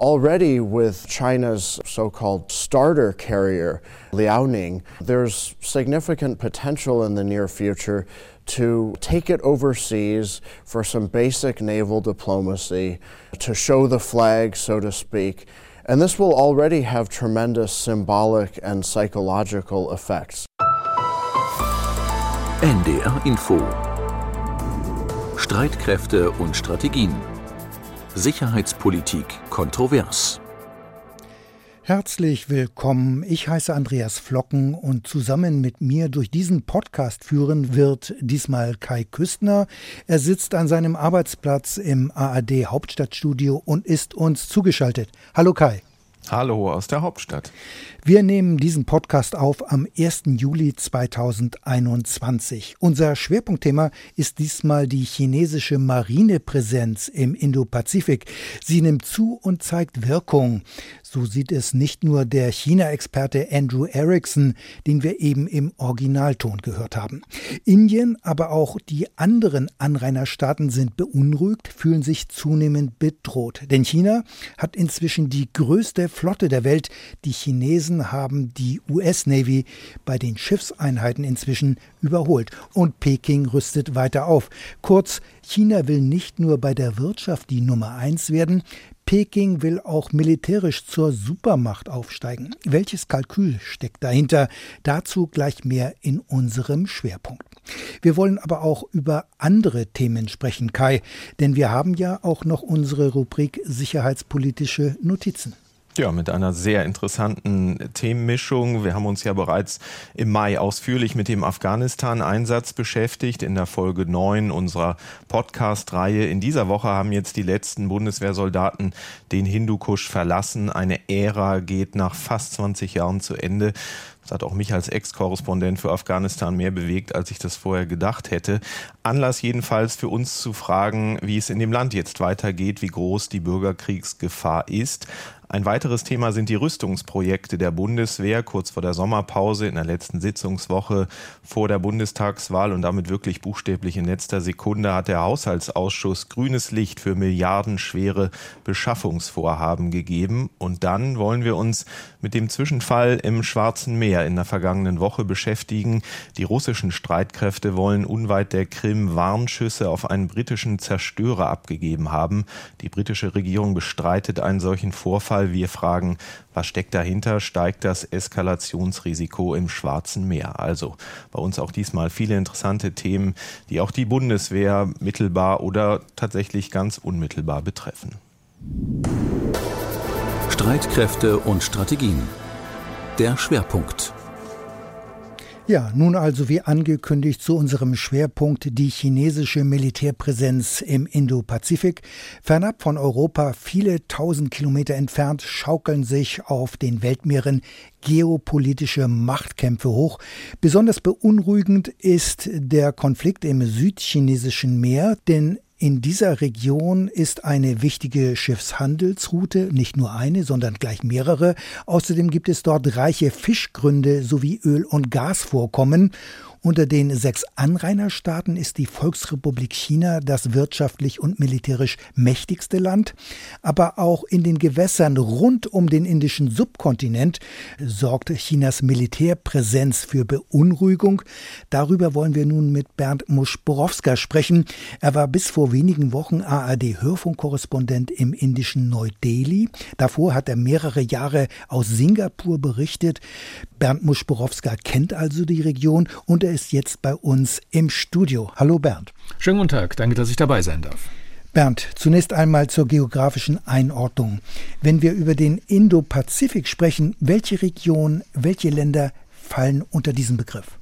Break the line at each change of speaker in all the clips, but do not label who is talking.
Already, with China's so called starter carrier, Liaoning, there's significant potential in the near future to take it overseas for some basic naval diplomacy, to show the flag, so to speak. And this will already have tremendous symbolic and psychological effects.
NDR Info Streitkräfte und Strategien Sicherheitspolitik kontrovers.
Herzlich willkommen. Ich heiße Andreas Flocken und zusammen mit mir durch diesen Podcast führen wird diesmal Kai Küstner. Er sitzt an seinem Arbeitsplatz im ARD Hauptstadtstudio und ist uns zugeschaltet. Hallo Kai.
Hallo aus der Hauptstadt.
Wir nehmen diesen Podcast auf am 1. Juli 2021. Unser Schwerpunktthema ist diesmal die chinesische Marinepräsenz im Indopazifik. Sie nimmt zu und zeigt Wirkung. So sieht es nicht nur der China-Experte Andrew Erickson, den wir eben im Originalton gehört haben. Indien, aber auch die anderen Anrainerstaaten sind beunruhigt, fühlen sich zunehmend bedroht. Denn China hat inzwischen die größte Flotte der Welt. Die Chinesen haben die US Navy bei den Schiffseinheiten inzwischen überholt. Und Peking rüstet weiter auf. Kurz, China will nicht nur bei der Wirtschaft die Nummer eins werden, Peking will auch militärisch zur Supermacht aufsteigen. Welches Kalkül steckt dahinter? Dazu gleich mehr in unserem Schwerpunkt. Wir wollen aber auch über andere Themen sprechen, Kai, denn wir haben ja auch noch unsere Rubrik Sicherheitspolitische Notizen.
Ja, mit einer sehr interessanten Themenmischung. Wir haben uns ja bereits im Mai ausführlich mit dem Afghanistan-Einsatz beschäftigt in der Folge 9 unserer Podcast-Reihe. In dieser Woche haben jetzt die letzten Bundeswehrsoldaten den Hindukusch verlassen. Eine Ära geht nach fast 20 Jahren zu Ende. Das hat auch mich als Ex-Korrespondent für Afghanistan mehr bewegt, als ich das vorher gedacht hätte. Anlass jedenfalls für uns zu fragen, wie es in dem Land jetzt weitergeht, wie groß die Bürgerkriegsgefahr ist. Ein weiteres Thema sind die Rüstungsprojekte der Bundeswehr. Kurz vor der Sommerpause in der letzten Sitzungswoche vor der Bundestagswahl und damit wirklich buchstäblich in letzter Sekunde hat der Haushaltsausschuss grünes Licht für milliardenschwere Beschaffungsvorhaben gegeben. Und dann wollen wir uns mit dem Zwischenfall im Schwarzen Meer in der vergangenen Woche beschäftigen. Die russischen Streitkräfte wollen unweit der Krim Warnschüsse auf einen britischen Zerstörer abgegeben haben. Die britische Regierung bestreitet einen solchen Vorfall Fall. Wir fragen, was steckt dahinter? Steigt das Eskalationsrisiko im Schwarzen Meer? Also bei uns auch diesmal viele interessante Themen, die auch die Bundeswehr mittelbar oder tatsächlich ganz unmittelbar betreffen.
Streitkräfte und Strategien. Der Schwerpunkt.
Ja, nun also wie angekündigt zu unserem Schwerpunkt die chinesische Militärpräsenz im Indopazifik. Fernab von Europa, viele tausend Kilometer entfernt, schaukeln sich auf den Weltmeeren geopolitische Machtkämpfe hoch. Besonders beunruhigend ist der Konflikt im südchinesischen Meer, denn in dieser Region ist eine wichtige Schiffshandelsroute, nicht nur eine, sondern gleich mehrere. Außerdem gibt es dort reiche Fischgründe sowie Öl- und Gasvorkommen. Unter den sechs Anrainerstaaten ist die Volksrepublik China das wirtschaftlich und militärisch mächtigste Land, aber auch in den Gewässern rund um den indischen Subkontinent sorgt Chinas Militärpräsenz für Beunruhigung. Darüber wollen wir nun mit Bernd Muschborowska sprechen. Er war bis vor wenigen Wochen ARD-Hörfunkkorrespondent im indischen Neu-Delhi. Davor hat er mehrere Jahre aus Singapur berichtet. Bernd Muschborowska kennt also die Region und er er ist jetzt bei uns im Studio. Hallo Bernd.
Schönen guten Tag, danke, dass ich dabei sein darf.
Bernd, zunächst einmal zur geografischen Einordnung. Wenn wir über den Indo-Pazifik sprechen, welche Region, welche Länder fallen unter diesen Begriff?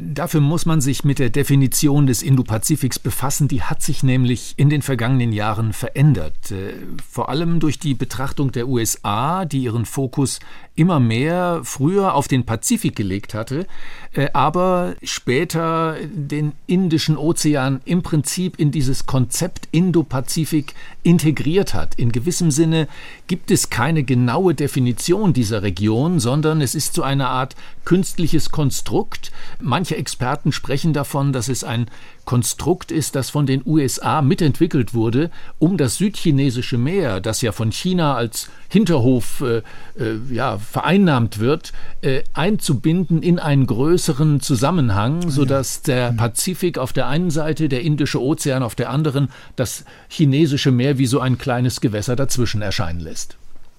Dafür muss man sich mit der Definition des Indo-Pazifiks befassen. Die hat sich nämlich in den vergangenen Jahren verändert. Äh, vor allem durch die Betrachtung der USA, die ihren Fokus immer mehr früher auf den Pazifik gelegt hatte, äh, aber später den Indischen Ozean im Prinzip in dieses Konzept Indo-Pazifik integriert hat. In gewissem Sinne gibt es keine genaue Definition dieser Region, sondern es ist so eine Art künstliches Konstrukt. Manche manche Experten sprechen davon, dass es ein Konstrukt ist, das von den USA mitentwickelt wurde, um das südchinesische Meer, das ja von China als Hinterhof äh, äh, ja, vereinnahmt wird, äh, einzubinden in einen größeren Zusammenhang, sodass der Pazifik auf der einen Seite, der Indische Ozean auf der anderen, das chinesische Meer wie so ein kleines Gewässer dazwischen erscheinen lässt.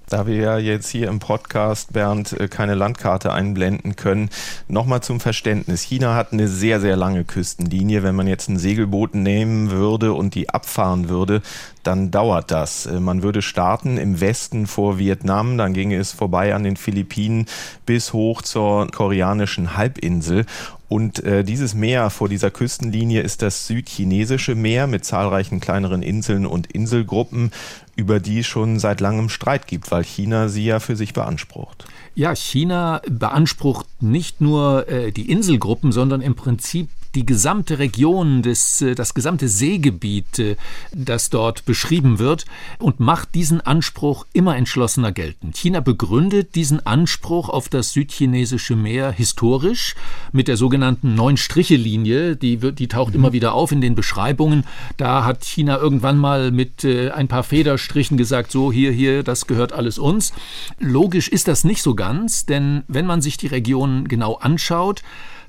Da wir ja jetzt hier im Podcast, Bernd, äh, keine Landkarte einblenden können, nochmal zum Verständnis. China hat eine sehr, sehr lange Küstenlinie. Wenn man jetzt ein Segelboot nehmen würde und die abfahren würde, dann dauert das. Äh, man würde starten im Westen vor Vietnam, dann ginge es vorbei an den Philippinen bis hoch zur koreanischen Halbinsel. Und äh, dieses Meer vor dieser Küstenlinie ist das südchinesische Meer mit zahlreichen kleineren Inseln und Inselgruppen, über die es schon seit langem Streit gibt, weil China sie ja für sich beansprucht.
Ja, China beansprucht nicht nur äh, die Inselgruppen, sondern im Prinzip die gesamte Region, des, äh, das gesamte Seegebiet, äh, das dort beschrieben wird, und macht diesen Anspruch immer entschlossener geltend. China begründet diesen Anspruch auf das südchinesische Meer historisch mit der sogenannten Neun-Striche-Linie, die, die taucht mhm. immer wieder auf in den Beschreibungen. Da hat China irgendwann mal mit äh, ein paar Federstrichen gesagt, so hier, hier, das gehört alles uns. Logisch ist das nicht so ganz, denn wenn man sich die Region genau anschaut,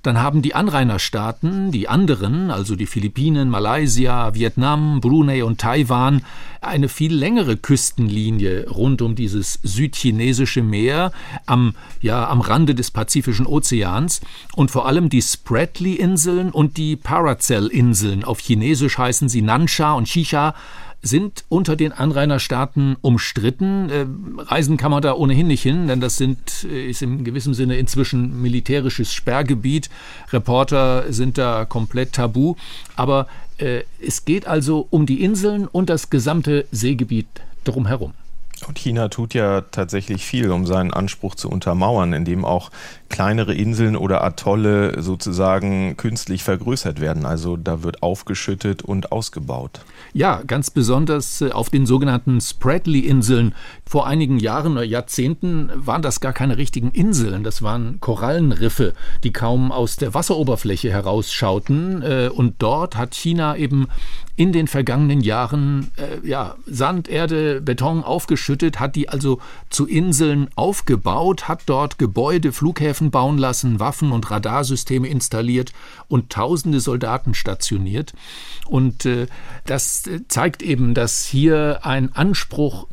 dann haben die Anrainerstaaten, die anderen, also die Philippinen, Malaysia, Vietnam, Brunei und Taiwan, eine viel längere Küstenlinie rund um dieses südchinesische Meer am, ja, am Rande des Pazifischen Ozeans und vor allem die Spratly-Inseln und die Paracel-Inseln. Auf Chinesisch heißen sie Nansha und Chicha sind unter den Anrainerstaaten umstritten. Äh, reisen kann man da ohnehin nicht hin, denn das sind, äh, ist in gewissem Sinne inzwischen militärisches Sperrgebiet. Reporter sind da komplett tabu. Aber äh, es geht also um die Inseln und das gesamte Seegebiet drumherum.
Und China tut ja tatsächlich viel, um seinen Anspruch zu untermauern, indem auch kleinere Inseln oder Atolle sozusagen künstlich vergrößert werden. Also da wird aufgeschüttet und ausgebaut.
Ja, ganz besonders äh, auf den sogenannten Spratly-Inseln. Vor einigen Jahren oder Jahrzehnten waren das gar keine richtigen Inseln. Das waren Korallenriffe, die kaum aus der Wasseroberfläche herausschauten. Äh, und dort hat China eben in den vergangenen Jahren äh, ja, Sand, Erde, Beton aufgeschüttet, hat die also zu Inseln aufgebaut, hat dort Gebäude, Flughäfen bauen lassen, Waffen und Radarsysteme installiert und tausende Soldaten stationiert. Und äh, das zeigt eben, dass hier ein Anspruch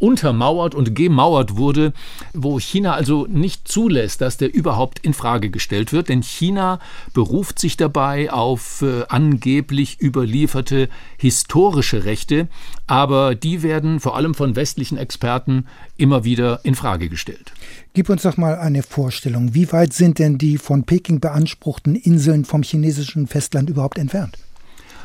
untermauert und gemauert wurde, wo China also nicht zulässt, dass der überhaupt in Frage gestellt wird, denn China beruft sich dabei auf äh, angeblich überlieferte historische Rechte, aber die werden vor allem von westlichen Experten immer wieder in Frage gestellt.
Gib uns doch mal eine Vorstellung, wie weit sind denn die von Peking beanspruchten Inseln vom chinesischen Festland überhaupt entfernt?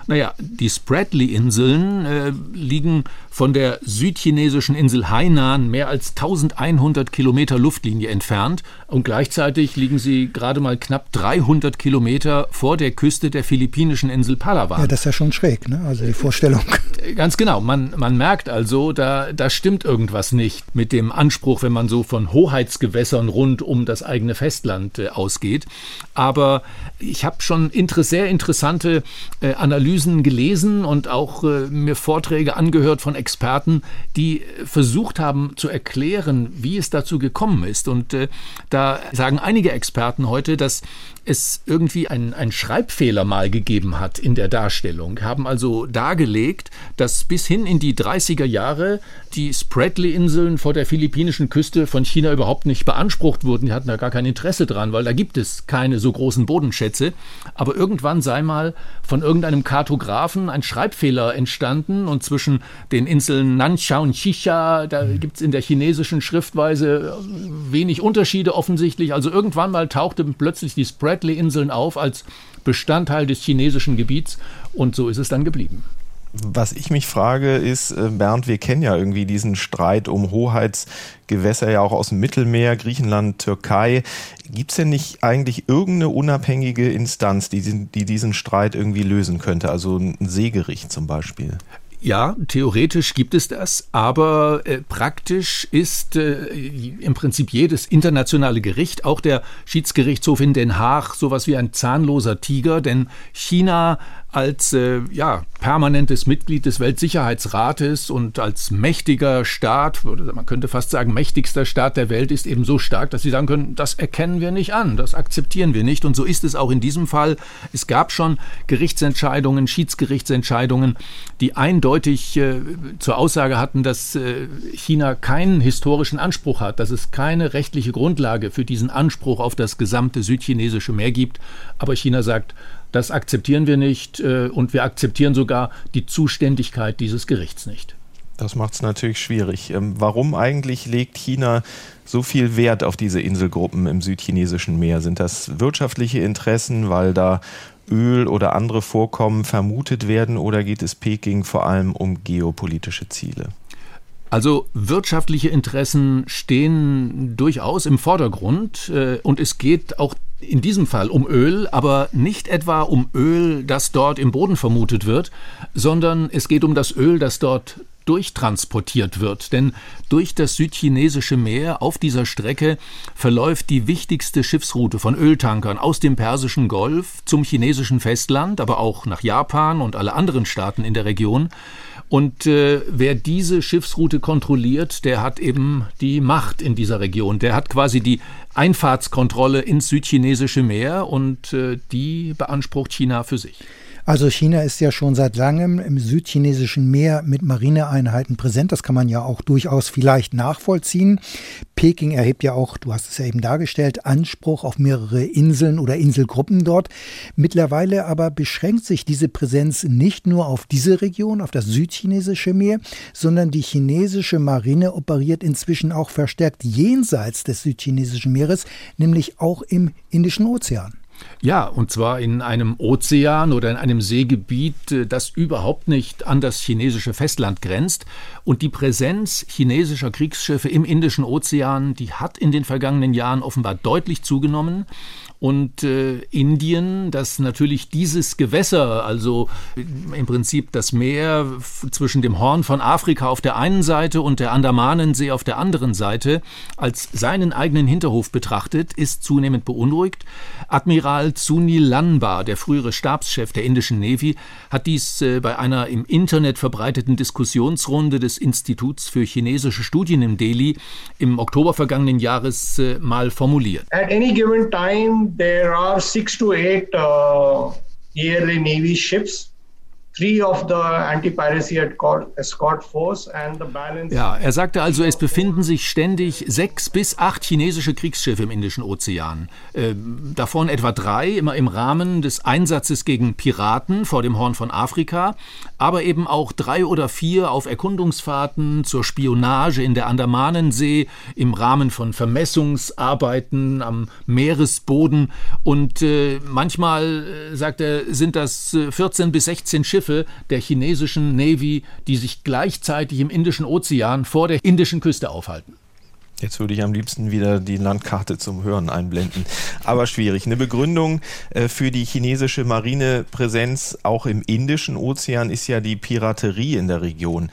Naja, die Spratly-Inseln äh, liegen von der südchinesischen Insel Hainan mehr als 1100 Kilometer Luftlinie entfernt und gleichzeitig liegen sie gerade mal knapp 300 Kilometer vor der Küste der philippinischen Insel Palawan.
Ja, das ist ja schon schräg, ne? also die Vorstellung.
Ganz genau, man, man merkt also, da, da stimmt irgendwas nicht mit dem Anspruch, wenn man so von Hoheitsgewässern rund um das eigene Festland äh, ausgeht. Aber ich habe schon inter sehr interessante äh, Analysen gelesen und auch äh, mir Vorträge angehört von Experten, die versucht haben zu erklären, wie es dazu gekommen ist. Und äh, da sagen einige Experten heute, dass es irgendwie einen Schreibfehler mal gegeben hat in der Darstellung, haben also dargelegt, dass bis hin in die 30er Jahre die Spratly-Inseln vor der philippinischen Küste von China überhaupt nicht beansprucht wurden. Die hatten da gar kein Interesse dran, weil da gibt es keine so großen Bodenschätze. Aber irgendwann sei mal von irgendeinem Kartografen ein Schreibfehler entstanden und zwischen den Inseln Nansha und Chicha, da gibt es in der chinesischen Schriftweise wenig Unterschiede offensichtlich. Also irgendwann mal tauchte plötzlich die Spratly Spratly-Inseln auf als Bestandteil des chinesischen Gebiets und so ist es dann geblieben.
Was ich mich frage ist, äh, Bernd, wir kennen ja irgendwie diesen Streit um Hoheitsgewässer ja auch aus dem Mittelmeer, Griechenland, Türkei. Gibt es denn nicht eigentlich irgendeine unabhängige Instanz, die, die diesen Streit irgendwie lösen könnte? Also ein Seegericht zum Beispiel?
Ja, theoretisch gibt es das, aber äh, praktisch ist äh, im Prinzip jedes internationale Gericht, auch der Schiedsgerichtshof in Den Haag, sowas wie ein zahnloser Tiger, denn China als äh, ja, permanentes Mitglied des Weltsicherheitsrates und als mächtiger Staat, man könnte fast sagen mächtigster Staat der Welt, ist eben so stark, dass sie sagen können, das erkennen wir nicht an, das akzeptieren wir nicht. Und so ist es auch in diesem Fall. Es gab schon Gerichtsentscheidungen, Schiedsgerichtsentscheidungen, die eindeutig äh, zur Aussage hatten, dass äh, China keinen historischen Anspruch hat, dass es keine rechtliche Grundlage für diesen Anspruch auf das gesamte südchinesische Meer gibt. Aber China sagt, das akzeptieren wir nicht äh, und wir akzeptieren sogar die Zuständigkeit dieses Gerichts nicht.
Das macht es natürlich schwierig. Ähm, warum eigentlich legt China so viel Wert auf diese Inselgruppen im südchinesischen Meer? Sind das wirtschaftliche Interessen, weil da Öl oder andere Vorkommen vermutet werden oder geht es Peking vor allem um geopolitische Ziele?
Also wirtschaftliche Interessen stehen durchaus im Vordergrund äh, und es geht auch in diesem Fall um Öl, aber nicht etwa um Öl, das dort im Boden vermutet wird, sondern es geht um das Öl, das dort durchtransportiert wird. Denn durch das südchinesische Meer auf dieser Strecke verläuft die wichtigste Schiffsroute von Öltankern aus dem Persischen Golf zum chinesischen Festland, aber auch nach Japan und alle anderen Staaten in der Region. Und äh, wer diese Schiffsroute kontrolliert, der hat eben die Macht in dieser Region. Der hat quasi die Einfahrtskontrolle ins südchinesische Meer und äh, die beansprucht China für sich.
Also China ist ja schon seit langem im südchinesischen Meer mit Marineeinheiten präsent. Das kann man ja auch durchaus vielleicht nachvollziehen. Peking erhebt ja auch, du hast es ja eben dargestellt, Anspruch auf mehrere Inseln oder Inselgruppen dort. Mittlerweile aber beschränkt sich diese Präsenz nicht nur auf diese Region, auf das südchinesische Meer, sondern die chinesische Marine operiert inzwischen auch verstärkt jenseits des südchinesischen Meeres, nämlich auch im Indischen Ozean.
Ja, und zwar in einem Ozean oder in einem Seegebiet, äh, das überhaupt nicht an das chinesische Festland grenzt. Und die Präsenz chinesischer Kriegsschiffe im Indischen Ozean, die hat in den vergangenen Jahren offenbar deutlich zugenommen. Und äh, Indien, das natürlich dieses Gewässer, also im Prinzip das Meer zwischen dem Horn von Afrika auf der einen Seite und der Andamanensee auf der anderen Seite, als seinen eigenen Hinterhof betrachtet, ist zunehmend beunruhigt. Admiral Sunil Lanba, der frühere Stabschef der indischen Navy, hat dies äh, bei einer im Internet verbreiteten Diskussionsrunde des Instituts für chinesische Studien in Delhi im Oktober vergangenen Jahres äh, mal formuliert.
At any given time there are six to eight uh, yearly Navy ships
ja, er sagte also, es befinden sich ständig sechs bis acht chinesische Kriegsschiffe im Indischen Ozean. Äh, davon etwa drei immer im Rahmen des Einsatzes gegen Piraten vor dem Horn von Afrika, aber eben auch drei oder vier auf Erkundungsfahrten zur Spionage in der Andamanensee im Rahmen von Vermessungsarbeiten am Meeresboden. Und äh, manchmal, äh, sagt er, sind das 14 äh, bis 16 Schiffe Schiffe der chinesischen Navy, die sich gleichzeitig im Indischen Ozean vor der indischen Küste aufhalten.
Jetzt würde ich am liebsten wieder die Landkarte zum Hören einblenden. Aber schwierig. Eine Begründung äh, für die chinesische Marinepräsenz auch im Indischen Ozean ist ja die Piraterie in der Region.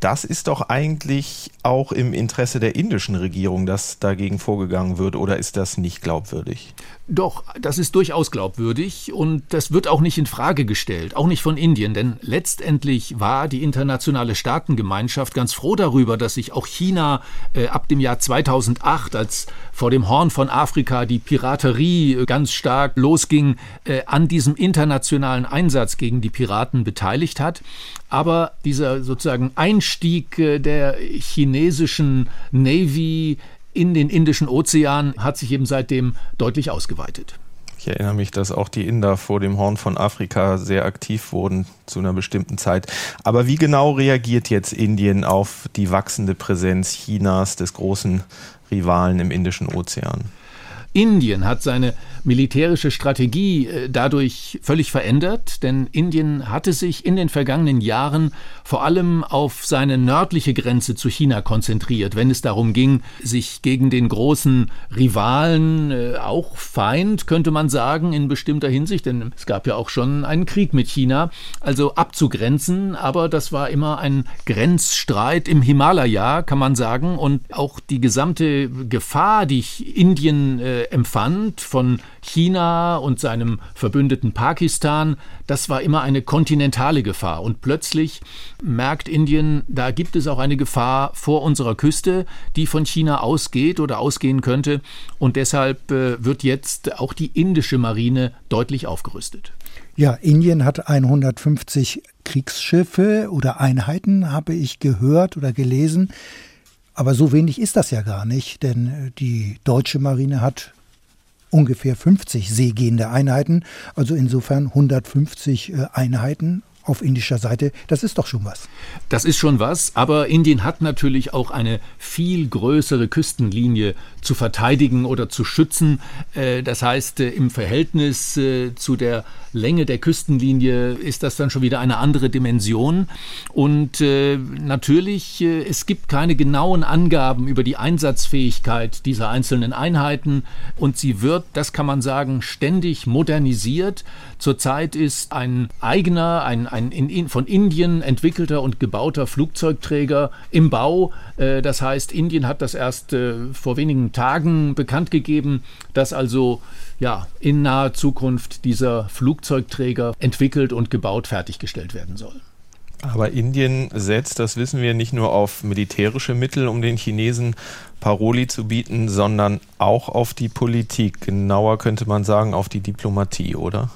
Das ist doch eigentlich auch im Interesse der indischen Regierung, dass dagegen vorgegangen wird, oder ist das nicht glaubwürdig?
Doch, das ist durchaus glaubwürdig und das wird auch nicht in Frage gestellt, auch nicht von Indien, denn letztendlich war die internationale Staatengemeinschaft ganz froh darüber, dass sich auch China äh, ab dem Jahr 2008, als vor dem Horn von Afrika die Piraterie äh, ganz stark losging, äh, an diesem internationalen Einsatz gegen die Piraten beteiligt hat. Aber dieser sozusagen Einstieg äh, der chinesischen Navy in den Indischen Ozean hat sich eben seitdem deutlich ausgeweitet.
Ich erinnere mich, dass auch die Inder vor dem Horn von Afrika sehr aktiv wurden zu einer bestimmten Zeit. Aber wie genau reagiert jetzt Indien auf die wachsende Präsenz Chinas, des großen Rivalen im Indischen Ozean?
Indien hat seine militärische Strategie äh, dadurch völlig verändert, denn Indien hatte sich in den vergangenen Jahren vor allem auf seine nördliche Grenze zu China konzentriert, wenn es darum ging, sich gegen den großen Rivalen, äh, auch Feind, könnte man sagen, in bestimmter Hinsicht, denn es gab ja auch schon einen Krieg mit China, also abzugrenzen, aber das war immer ein Grenzstreit im Himalaya, kann man sagen, und auch die gesamte Gefahr, die Indien äh, empfand von China und seinem Verbündeten Pakistan, das war immer eine kontinentale Gefahr. Und plötzlich merkt Indien, da gibt es auch eine Gefahr vor unserer Küste, die von China ausgeht oder ausgehen könnte. Und deshalb äh, wird jetzt auch die indische Marine deutlich aufgerüstet.
Ja, Indien hat 150 Kriegsschiffe oder Einheiten, habe ich gehört oder gelesen. Aber so wenig ist das ja gar nicht, denn äh, die deutsche Marine hat ungefähr 50 seegehende Einheiten, also insofern 150 äh, Einheiten auf indischer Seite. Das ist doch schon was.
Das ist schon was, aber Indien hat natürlich auch eine viel größere Küstenlinie zu verteidigen oder zu schützen. Äh, das heißt, äh, im Verhältnis äh, zu der Länge der Küstenlinie ist das dann schon wieder eine andere Dimension. Und natürlich, es gibt keine genauen Angaben über die Einsatzfähigkeit dieser einzelnen Einheiten und sie wird, das kann man sagen, ständig modernisiert. Zurzeit ist ein eigener, ein, ein in, von Indien entwickelter und gebauter Flugzeugträger im Bau. Äh, das heißt, Indien hat das erst äh, vor wenigen Tagen bekannt gegeben, dass also ja, in naher Zukunft dieser Flugzeugträger entwickelt und gebaut fertiggestellt werden soll.
Aber Indien setzt, das wissen wir, nicht nur auf militärische Mittel, um den Chinesen Paroli zu bieten, sondern auch auf die Politik. Genauer könnte man sagen, auf die Diplomatie, oder?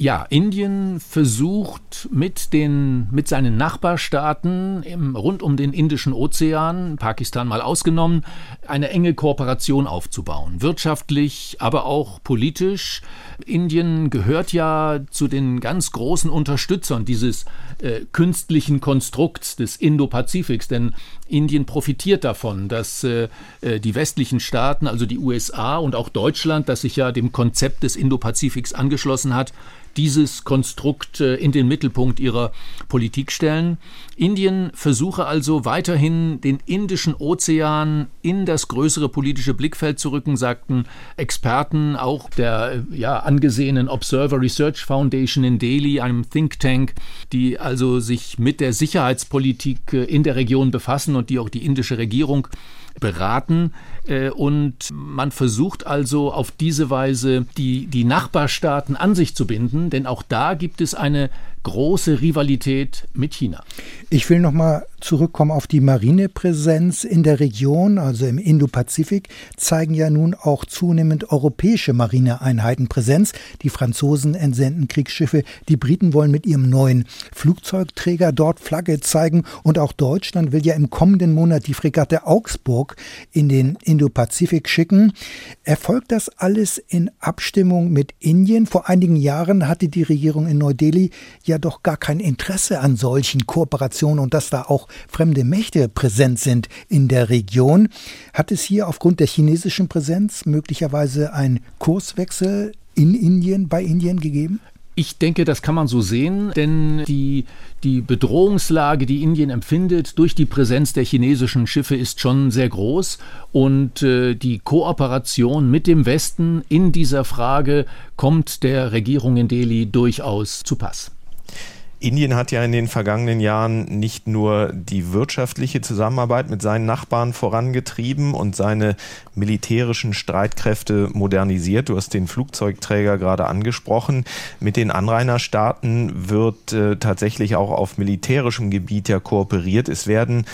Ja, Indien versucht mit, den, mit seinen Nachbarstaaten im, rund um den Indischen Ozean, Pakistan mal ausgenommen, eine enge Kooperation aufzubauen. Wirtschaftlich, aber auch politisch. Indien gehört ja zu den ganz großen Unterstützern dieses äh, künstlichen Konstrukts des Indo-Pazifiks, denn Indien profitiert davon, dass äh, äh die westlichen Staaten, also die USA und auch Deutschland, das sich ja dem Konzept des Indo-Pazifiks angeschlossen hat, dieses Konstrukt äh, in den Mittelpunkt ihrer Politik stellen. Indien versuche also weiterhin den Indischen Ozean in das größere politische Blickfeld zu rücken, sagten Experten auch der äh, ja, angesehenen Observer Research Foundation in Delhi, einem Think Tank, die also sich mit der Sicherheitspolitik in der Region befassen und die auch die indische Regierung beraten. Äh, und man versucht also auf diese Weise die, die Nachbarstaaten an sich zu binden, denn auch da gibt es eine große Rivalität mit China.
Ich will noch mal zurückkommen auf die Marinepräsenz in der Region, also im Indopazifik, zeigen ja nun auch zunehmend europäische Marineeinheiten Präsenz. Die Franzosen entsenden Kriegsschiffe, die Briten wollen mit ihrem neuen Flugzeugträger dort Flagge zeigen und auch Deutschland will ja im kommenden Monat die Fregatte Augsburg in den Indopazifik schicken. Erfolgt das alles in Abstimmung mit Indien? Vor einigen Jahren hatte die Regierung in Neu-Delhi ja doch gar kein Interesse an solchen Kooperationen und dass da auch fremde Mächte präsent sind in der Region. Hat es hier aufgrund der chinesischen Präsenz möglicherweise einen Kurswechsel in Indien, bei Indien gegeben?
Ich denke, das kann man so sehen, denn die, die Bedrohungslage, die Indien empfindet durch die Präsenz der chinesischen Schiffe, ist schon sehr groß. Und äh, die Kooperation mit dem Westen in dieser Frage kommt der Regierung in Delhi durchaus zu Pass.
Indien hat ja in den vergangenen Jahren nicht nur die wirtschaftliche Zusammenarbeit mit seinen Nachbarn vorangetrieben und seine militärischen Streitkräfte modernisiert. Du hast den Flugzeugträger gerade angesprochen. Mit den Anrainerstaaten wird äh, tatsächlich auch auf militärischem Gebiet ja kooperiert. Es werden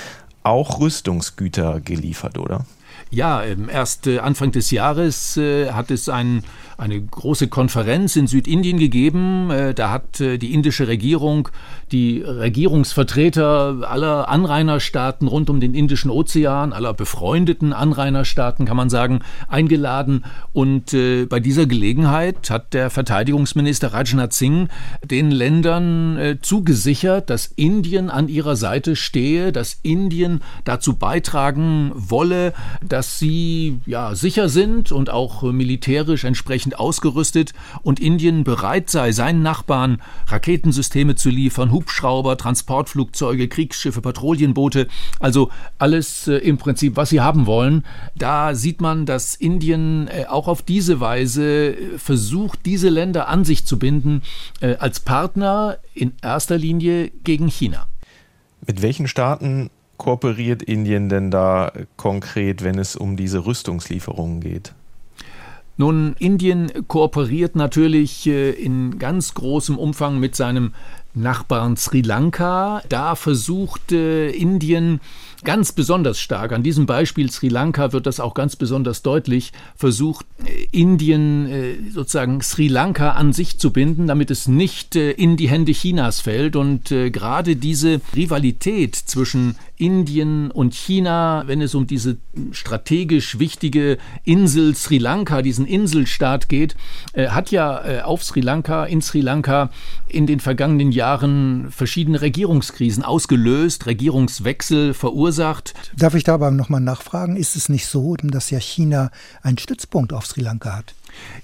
auch Rüstungsgüter geliefert, oder?
Ja, ähm, erst äh, Anfang des Jahres äh, hat es ein, eine große Konferenz in Südindien gegeben. Äh, da hat die indische Regierung die Regierungsvertreter aller Anrainerstaaten rund um den Indischen Ozean, aller befreundeten Anrainerstaaten, kann man sagen, eingeladen. Und bei dieser Gelegenheit hat der Verteidigungsminister Rajnath Singh den Ländern zugesichert, dass Indien an ihrer Seite stehe, dass Indien dazu beitragen wolle, dass sie ja sicher sind und auch militärisch entsprechend ausgerüstet und Indien bereit sei, seinen Nachbarn Raketensysteme zu liefern, Hubschrauber, Transportflugzeuge, Kriegsschiffe, Patrouillenboote, also alles äh, im Prinzip, was sie haben wollen. Da sieht man, dass Indien äh, auch auf diese Weise äh, versucht, diese Länder an sich zu binden, äh, als Partner in erster Linie gegen China.
Mit welchen Staaten kooperiert Indien denn da konkret, wenn es um diese Rüstungslieferungen geht?
Nun, Indien kooperiert natürlich äh, in ganz großem Umfang mit seinem Nachbarn Sri Lanka. Da versucht Indien ganz besonders stark, an diesem Beispiel Sri Lanka wird das auch ganz besonders deutlich, versucht äh, Indien äh, sozusagen Sri Lanka an sich zu binden, damit es nicht äh, in die Hände Chinas fällt. Und gerade diese Rivalität zwischen Indien und China, wenn es um diese strategisch wichtige Insel Sri Lanka, diesen Inselstaat geht, hat ja auf Sri Lanka, in Sri Lanka in den vergangenen Jahren verschiedene Regierungskrisen ausgelöst, Regierungswechsel verursacht verursacht.
Darf ich da aber nochmal nachfragen? Ist es nicht so, dass ja China einen Stützpunkt auf Sri Lanka hat?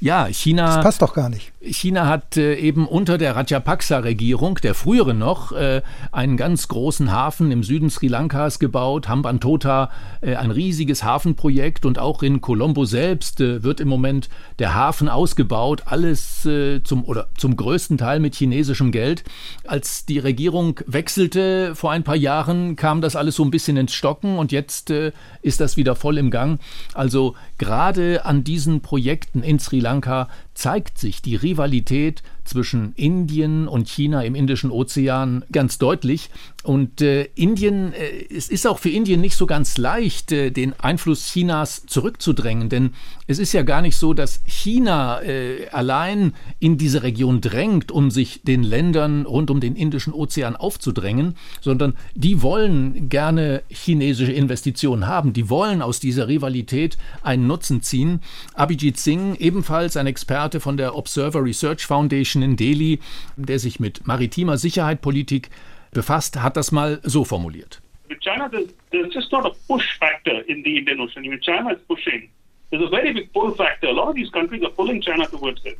Ja, China.
Das passt doch gar nicht.
China hat äh, eben unter der Rajapaksa-Regierung, der früheren noch, äh, einen ganz großen Hafen im Süden Sri Lankas gebaut, Hambantota, äh, ein riesiges Hafenprojekt und auch in Colombo selbst äh, wird im Moment der Hafen ausgebaut, alles äh, zum oder zum größten Teil mit chinesischem Geld. Als die Regierung wechselte vor ein paar Jahren, kam das alles so ein bisschen ins Stocken und jetzt äh, ist das wieder voll im Gang. Also gerade an diesen Projekten in Sri Lanka zeigt sich die Rivalität zwischen Indien und China im Indischen Ozean ganz deutlich. Und äh, Indien, äh, es ist auch für Indien nicht so ganz leicht, äh, den Einfluss Chinas zurückzudrängen, denn es ist ja gar nicht so, dass China äh, allein in diese Region drängt, um sich den Ländern rund um den Indischen Ozean aufzudrängen, sondern die wollen gerne chinesische Investitionen haben, die wollen aus dieser Rivalität einen Nutzen ziehen. Abhijit Singh, ebenfalls ein Experte von der Observer Research Foundation in Delhi, der sich mit maritimer Sicherheit, Politik befasst, hat das mal so formuliert.
China, there's, there's just not a push factor in the Indian Ocean. When China is pushing, there's a very big pull factor. A lot of these countries are pulling China towards it.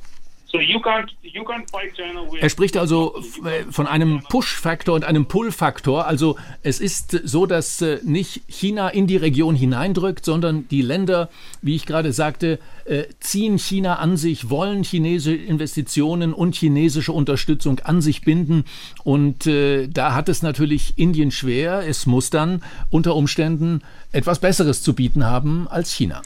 Er spricht also von einem Push-Faktor und einem Pull-Faktor. Also es ist so, dass äh, nicht China in die Region hineindrückt, sondern die Länder, wie ich gerade sagte, äh, ziehen China an sich, wollen chinesische Investitionen und chinesische Unterstützung an sich binden. Und äh, da hat es natürlich Indien schwer. Es muss dann unter Umständen etwas Besseres zu bieten haben als China.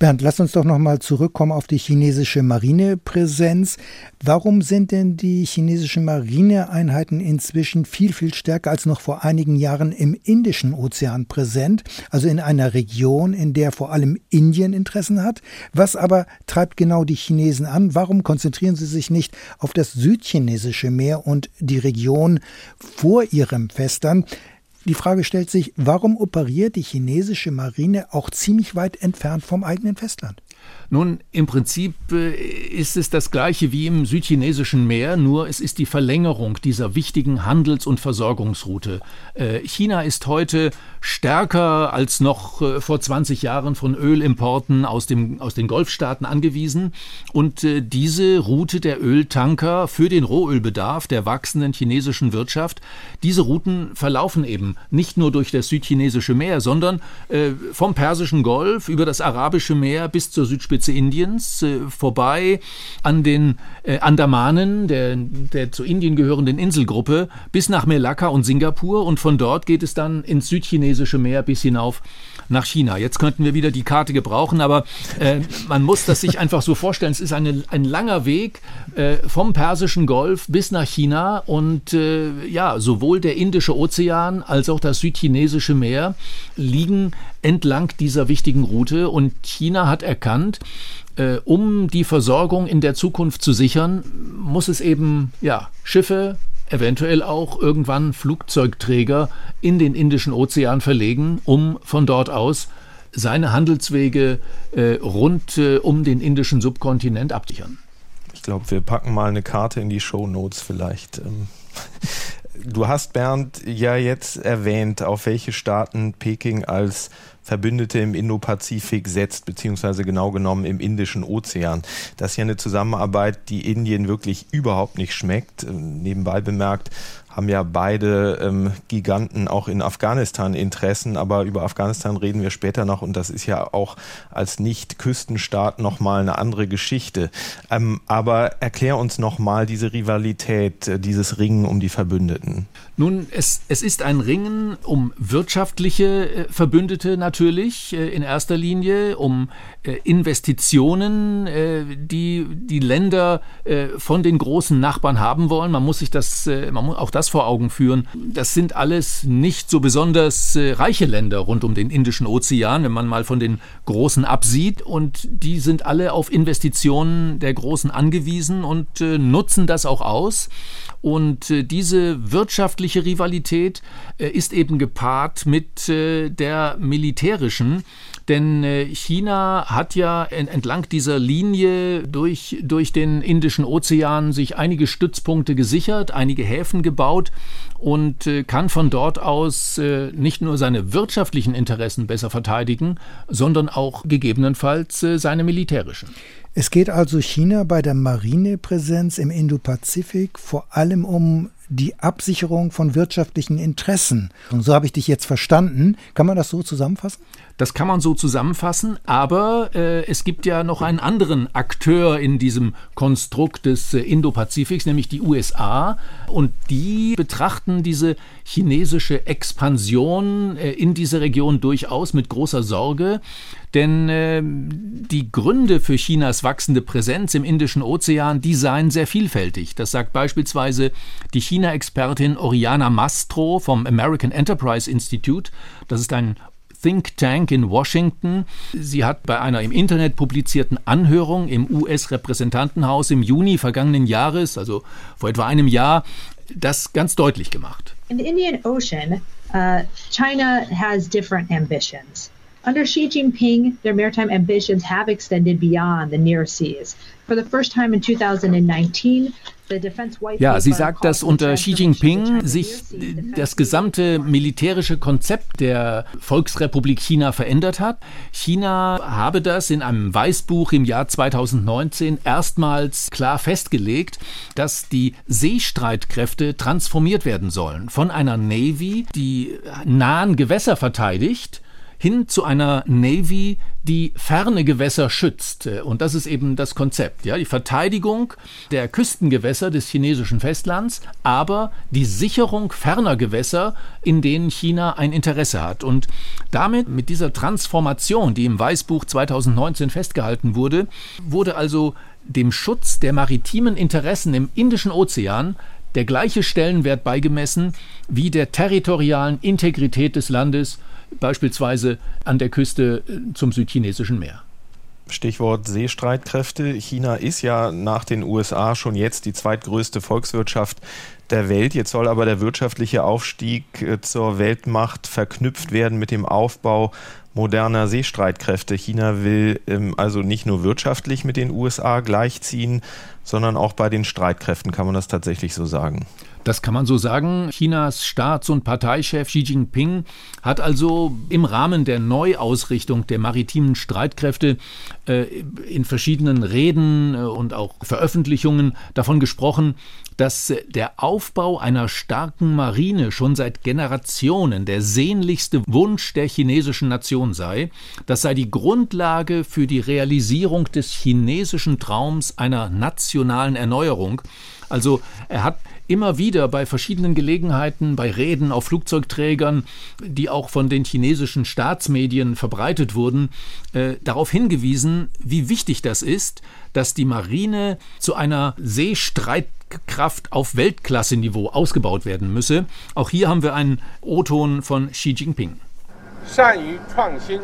Bernd, lass uns doch noch mal zurückkommen auf die chinesische Marinepräsenz. Warum sind denn die chinesischen Marineeinheiten inzwischen viel, viel stärker als noch vor einigen Jahren im Indischen Ozean präsent, also in einer Region, in der vor allem Indien Interessen hat? Was aber treibt genau die Chinesen an? Warum konzentrieren sie sich nicht auf das südchinesische Meer und die Region vor ihrem Festland? Die Frage stellt sich, warum operiert die chinesische Marine auch ziemlich weit entfernt vom eigenen Festland?
Nun, im Prinzip äh, ist es das gleiche wie im südchinesischen Meer, nur es ist die Verlängerung dieser wichtigen Handels- und Versorgungsroute. Äh, China ist heute stärker als noch äh, vor 20 Jahren von Ölimporten aus, dem, aus den Golfstaaten angewiesen. Und diese Route der Öltanker für den Rohölbedarf der wachsenden chinesischen Wirtschaft, diese Routen verlaufen eben nicht nur durch das südchinesische Meer, sondern vom Persischen Golf über das Arabische Meer bis zur Südspitze Südspitze Indiens äh, vorbei an den äh, Andamanen, der, der zu Indien gehörenden Inselgruppe, bis nach Melaka und Singapur und von dort geht es dann ins südchinesische Meer bis hinauf nach China. Jetzt könnten wir wieder die Karte gebrauchen, aber äh, man muss das sich einfach so vorstellen. Es ist eine, ein langer Weg äh, vom Persischen Golf bis nach China und äh, ja, sowohl der Indische Ozean als auch das südchinesische Meer liegen entlang dieser wichtigen Route und China hat erkannt, äh, um die Versorgung in der Zukunft zu sichern, muss es eben ja, Schiffe, eventuell auch irgendwann Flugzeugträger in den Indischen Ozean verlegen, um von dort aus seine Handelswege äh, rund äh, um den indischen Subkontinent absichern.
Ich glaube, wir packen mal eine Karte in die Show Notes vielleicht. Ähm. Du hast Bernd ja jetzt erwähnt, auf welche Staaten Peking als Verbündete im Indopazifik setzt, beziehungsweise genau genommen im Indischen Ozean. Das ist ja eine Zusammenarbeit, die Indien wirklich überhaupt nicht schmeckt. Ähm, nebenbei bemerkt, haben ja beide ähm, Giganten auch in Afghanistan Interessen, aber über Afghanistan reden wir später noch und das ist ja auch als Nicht-Küstenstaat nochmal eine andere Geschichte. Ähm, aber erklär uns nochmal diese Rivalität, äh, dieses Ringen um die Verbündeten.
Nun, es, es ist ein Ringen um wirtschaftliche äh, Verbündete natürlich äh, in erster Linie, um Investitionen, die die Länder von den großen Nachbarn haben wollen. Man muss sich das, man muss auch das vor Augen führen. Das sind alles nicht so besonders reiche Länder rund um den Indischen Ozean, wenn man mal von den großen absieht. Und die sind alle auf Investitionen der Großen angewiesen und nutzen das auch aus. Und diese wirtschaftliche wirtschaftliche Rivalität äh, ist eben gepaart mit äh, der militärischen. Denn äh, China hat ja entlang dieser Linie durch, durch den Indischen Ozean sich einige Stützpunkte gesichert, einige Häfen gebaut und kann von dort aus nicht nur seine wirtschaftlichen Interessen besser verteidigen, sondern auch gegebenenfalls seine militärischen.
Es geht also China bei der Marinepräsenz im Indopazifik vor allem um die Absicherung von wirtschaftlichen Interessen. Und so habe ich dich jetzt verstanden. Kann man das so zusammenfassen?
Das kann man so zusammenfassen, aber äh, es gibt ja noch einen anderen Akteur in diesem Konstrukt des äh, Indo-Pazifiks, nämlich die USA. Und die betrachten diese chinesische Expansion äh, in diese Region durchaus mit großer Sorge. Denn äh, die Gründe für Chinas wachsende Präsenz im Indischen Ozean, die seien sehr vielfältig. Das sagt beispielsweise die China-Expertin Oriana Mastro vom American Enterprise Institute. Das ist ein Think Tank in Washington. Sie hat bei einer im Internet publizierten Anhörung im US-Repräsentantenhaus im Juni vergangenen Jahres, also vor etwa einem Jahr, das ganz deutlich gemacht.
In the Indian Ocean, uh, China has different ambitions. Under Xi Jinping, their maritime ambitions have extended beyond the near seas. For the first time in 2019,
ja, sie sagt, dass unter Xi Jinping sich das gesamte militärische Konzept der Volksrepublik China verändert hat. China habe das in einem Weißbuch im Jahr 2019 erstmals klar festgelegt, dass die Seestreitkräfte transformiert werden sollen von einer Navy, die nahen Gewässer verteidigt, hin zu einer Navy, die ferne Gewässer schützt. Und das ist eben das Konzept. Ja? Die Verteidigung der Küstengewässer des chinesischen Festlands, aber die Sicherung ferner Gewässer, in denen China ein Interesse hat. Und damit, mit dieser Transformation, die im Weißbuch 2019 festgehalten wurde, wurde also dem Schutz der maritimen Interessen im Indischen Ozean der gleiche Stellenwert beigemessen wie der territorialen Integrität des Landes beispielsweise an der Küste äh, zum südchinesischen Meer.
Stichwort Seestreitkräfte. China ist ja nach den USA schon jetzt die zweitgrößte Volkswirtschaft der Welt. Jetzt soll aber der wirtschaftliche Aufstieg äh, zur Weltmacht verknüpft werden mit dem Aufbau moderner Seestreitkräfte. China will ähm, also nicht nur wirtschaftlich mit den USA gleichziehen, sondern auch bei den Streitkräften. Kann man das tatsächlich so sagen?
Das kann man so sagen. Chinas Staats- und Parteichef Xi Jinping hat also im Rahmen der Neuausrichtung der maritimen Streitkräfte äh, in verschiedenen Reden äh, und auch Veröffentlichungen davon gesprochen, dass der Aufbau einer starken Marine schon seit Generationen der sehnlichste Wunsch der chinesischen Nation sei. Das sei die Grundlage für die Realisierung des chinesischen Traums einer nationalen Erneuerung. Also er hat immer wieder bei verschiedenen Gelegenheiten, bei Reden auf Flugzeugträgern, die auch von den chinesischen Staatsmedien verbreitet wurden, äh, darauf hingewiesen, wie wichtig das ist, dass die Marine zu einer Seestreitkraft auf Weltklasse-Niveau ausgebaut werden müsse. Auch hier haben wir einen O-Ton von Xi Jinping. 善于创新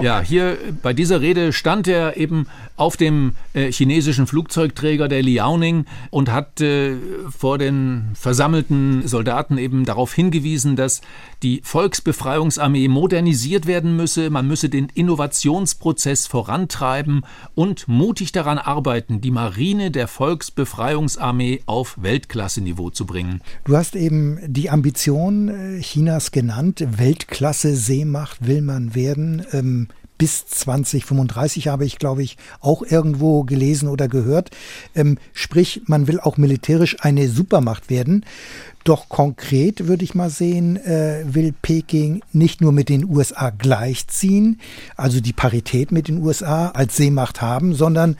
ja, hier bei dieser Rede stand er eben auf dem äh, chinesischen Flugzeugträger der Liaoning und hat äh, vor den versammelten Soldaten eben darauf hingewiesen, dass die Volksbefreiungsarmee modernisiert werden müsse, man müsse den Innovationsprozess vorantreiben und mutig daran arbeiten, die Marine der Volksbefreiungsarmee auf Weltklasseniveau zu bringen.
Du hast eben die Ambition äh, Chinas genannt, Weltklasse Seemacht will man werden. Ähm bis 2035 habe ich, glaube ich, auch irgendwo gelesen oder gehört. Ähm, sprich, man will auch militärisch eine Supermacht werden. Doch konkret würde ich mal sehen, äh, will Peking nicht nur mit den USA gleichziehen, also die Parität mit den USA als Seemacht haben, sondern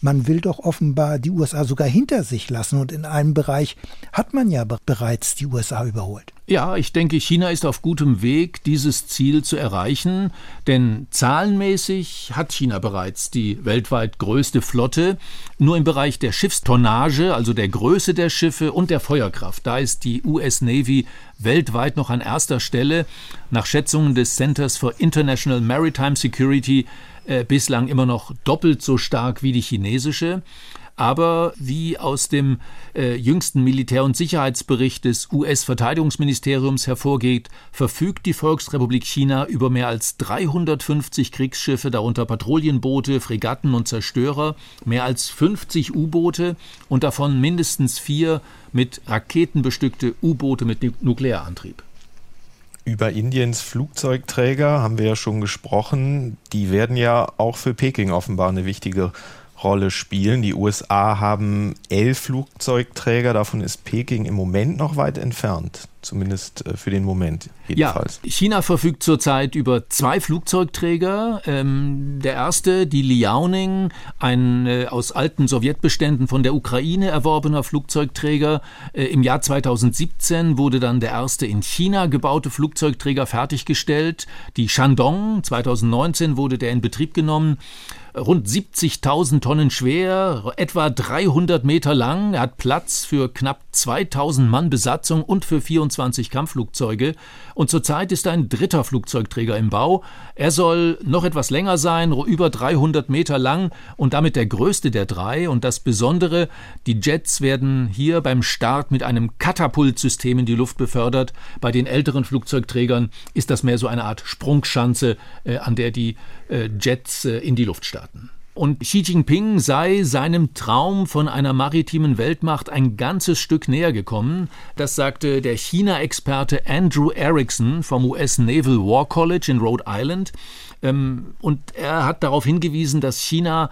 man will doch offenbar die USA sogar hinter sich lassen und in einem Bereich hat man ja bereits die USA überholt.
Ja, ich denke, China ist auf gutem Weg, dieses Ziel zu erreichen, denn zahlenmäßig hat China bereits die weltweit größte Flotte. Nur im Bereich der Schiffstonnage, also der Größe der Schiffe und der Feuerkraft, da ist die US Navy weltweit noch an erster Stelle. Nach Schätzungen des Centers for International Maritime Security äh, bislang immer noch doppelt so stark wie die chinesische. Aber wie aus dem äh, jüngsten Militär- und Sicherheitsbericht des US-Verteidigungsministeriums hervorgeht, verfügt die Volksrepublik China über mehr als 350 Kriegsschiffe, darunter Patrouillenboote, Fregatten und Zerstörer, mehr als 50 U-Boote und davon mindestens vier mit Raketen bestückte U-Boote mit Nuklearantrieb.
Über Indiens Flugzeugträger haben wir ja schon gesprochen. Die werden ja auch für Peking offenbar eine wichtige Rolle spielen. Die USA haben elf Flugzeugträger, davon ist Peking im Moment noch weit entfernt. Zumindest äh, für den Moment
jedenfalls. Ja, China verfügt zurzeit über zwei Flugzeugträger. Ähm, der erste, die Liaoning, ein äh, aus alten Sowjetbeständen von der Ukraine erworbener Flugzeugträger. Äh, Im Jahr 2017 wurde dann der erste in China gebaute Flugzeugträger fertiggestellt. Die Shandong, 2019 wurde der in Betrieb genommen rund 70.000 Tonnen schwer, etwa 300 Meter lang. Er hat Platz für knapp 2000 Mann Besatzung und für 24 Kampfflugzeuge. Und zurzeit ist ein dritter Flugzeugträger im Bau. Er soll noch etwas länger sein, über 300 Meter lang und damit der größte der drei. Und das Besondere, die Jets werden hier beim Start mit einem Katapultsystem in die Luft befördert. Bei den älteren Flugzeugträgern ist das mehr so eine Art Sprungschanze, äh, an der die Jets äh, in die Luft starten. Und Xi Jinping sei seinem Traum von einer maritimen Weltmacht ein ganzes Stück näher gekommen. Das sagte der China-Experte Andrew Erickson vom US Naval War College in Rhode Island. Ähm, und er hat darauf hingewiesen, dass China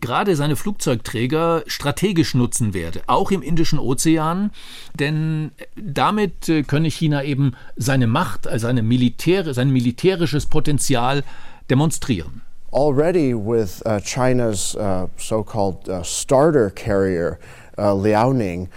gerade seine Flugzeugträger strategisch nutzen werde, auch im Indischen Ozean, denn damit äh, könne China eben seine Macht, also seine Militär, sein militärisches Potenzial demonstrieren.
Already with uh, China's uh, so-called uh, starter carrier, uh, Liaoning,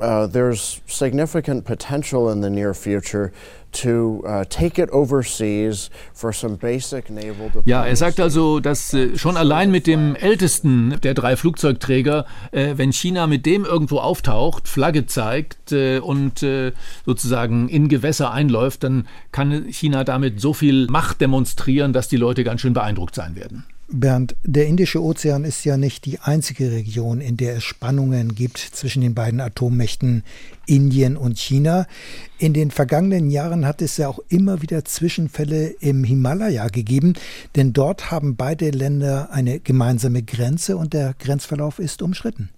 uh, there's significant potential in the near future to uh, take it overseas for some basic naval diplomacy.
Ja, er sagt also, dass äh, schon allein mit dem ältesten der drei Flugzeugträger, äh, wenn China mit dem irgendwo auftaucht, Flagge zeigt äh, und äh, sozusagen in Gewässer einläuft, dann kann China damit so viel Macht demonstrieren, dass die Leute ganz schön beeindruckt sein werden.
Bernd, der Indische Ozean ist ja nicht die einzige Region, in der es Spannungen gibt zwischen den beiden Atommächten Indien und China. In den vergangenen Jahren hat es ja auch immer wieder Zwischenfälle im Himalaya gegeben, denn dort haben beide Länder eine gemeinsame Grenze und der Grenzverlauf ist umschritten.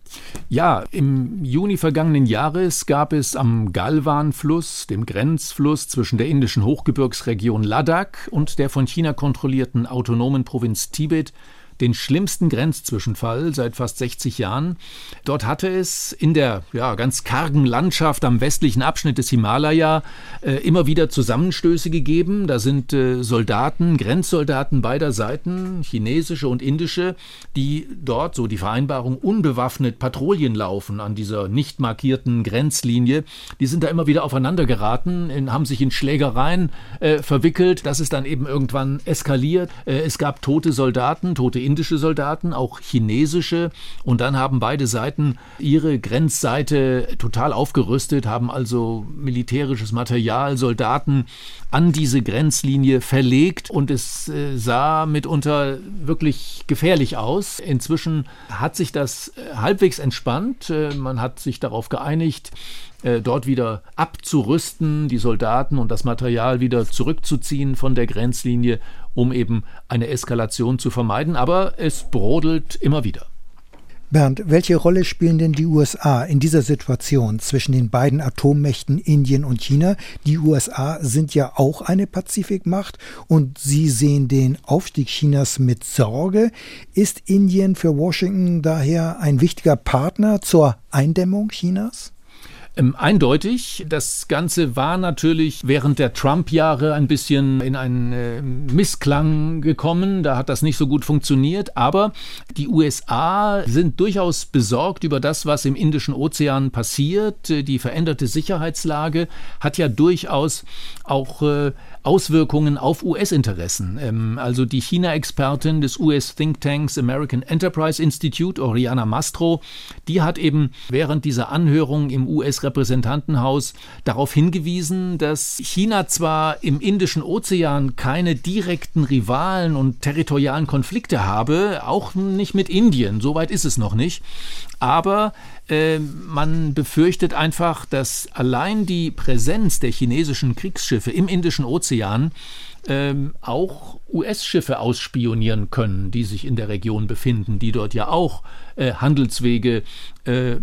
Ja, im Juni vergangenen Jahres gab es am Galwan-Fluss, dem Grenzfluss zwischen der indischen Hochgebirgsregion Ladakh und der von China kontrollierten autonomen Provinz Tibet, den schlimmsten Grenzzwischenfall seit fast 60 Jahren. Dort hatte es in der ja, ganz kargen Landschaft am westlichen Abschnitt des Himalaya äh, immer wieder Zusammenstöße gegeben. Da sind äh, Soldaten, Grenzsoldaten beider Seiten, chinesische und indische, die dort, so die Vereinbarung, unbewaffnet Patrouillen laufen an dieser nicht markierten Grenzlinie. Die sind da immer wieder aufeinander geraten, in, haben sich in Schlägereien äh, verwickelt. Das ist dann eben irgendwann eskaliert. Äh, es gab tote Soldaten, tote indische Soldaten, auch chinesische. Und dann haben beide Seiten ihre Grenzseite total aufgerüstet, haben also militärisches Material, Soldaten an diese Grenzlinie verlegt und es äh, sah mitunter wirklich gefährlich aus. Inzwischen hat sich das äh, halbwegs entspannt. Äh, man hat sich darauf geeinigt, dort wieder abzurüsten, die Soldaten und das Material wieder zurückzuziehen von der Grenzlinie, um eben eine Eskalation zu vermeiden. Aber es brodelt immer wieder.
Bernd, welche Rolle spielen denn die USA in dieser Situation zwischen den beiden Atommächten Indien und China? Die USA sind ja auch eine Pazifikmacht und sie sehen den Aufstieg Chinas mit Sorge. Ist Indien für Washington daher ein wichtiger Partner zur Eindämmung Chinas?
Ähm, eindeutig. Das Ganze war natürlich während der Trump-Jahre ein bisschen in einen äh, Missklang gekommen. Da hat das nicht so gut funktioniert. Aber die USA sind durchaus besorgt über das, was im Indischen Ozean passiert. Die veränderte Sicherheitslage hat ja durchaus auch äh, Auswirkungen auf US-Interessen. Ähm, also die China-Expertin des US-Thinktanks American Enterprise Institute, Oriana Mastro, die hat eben während dieser Anhörung im US-Repräsentantenhaus darauf hingewiesen, dass China zwar im Indischen Ozean keine direkten Rivalen und territorialen Konflikte habe, auch nicht mit Indien, soweit ist es noch nicht, aber äh, man befürchtet einfach, dass allein die Präsenz der chinesischen Kriegsschiffe im Indischen Ozean ähm, auch US-Schiffe ausspionieren können, die sich in der Region befinden, die dort ja auch äh, Handelswege äh,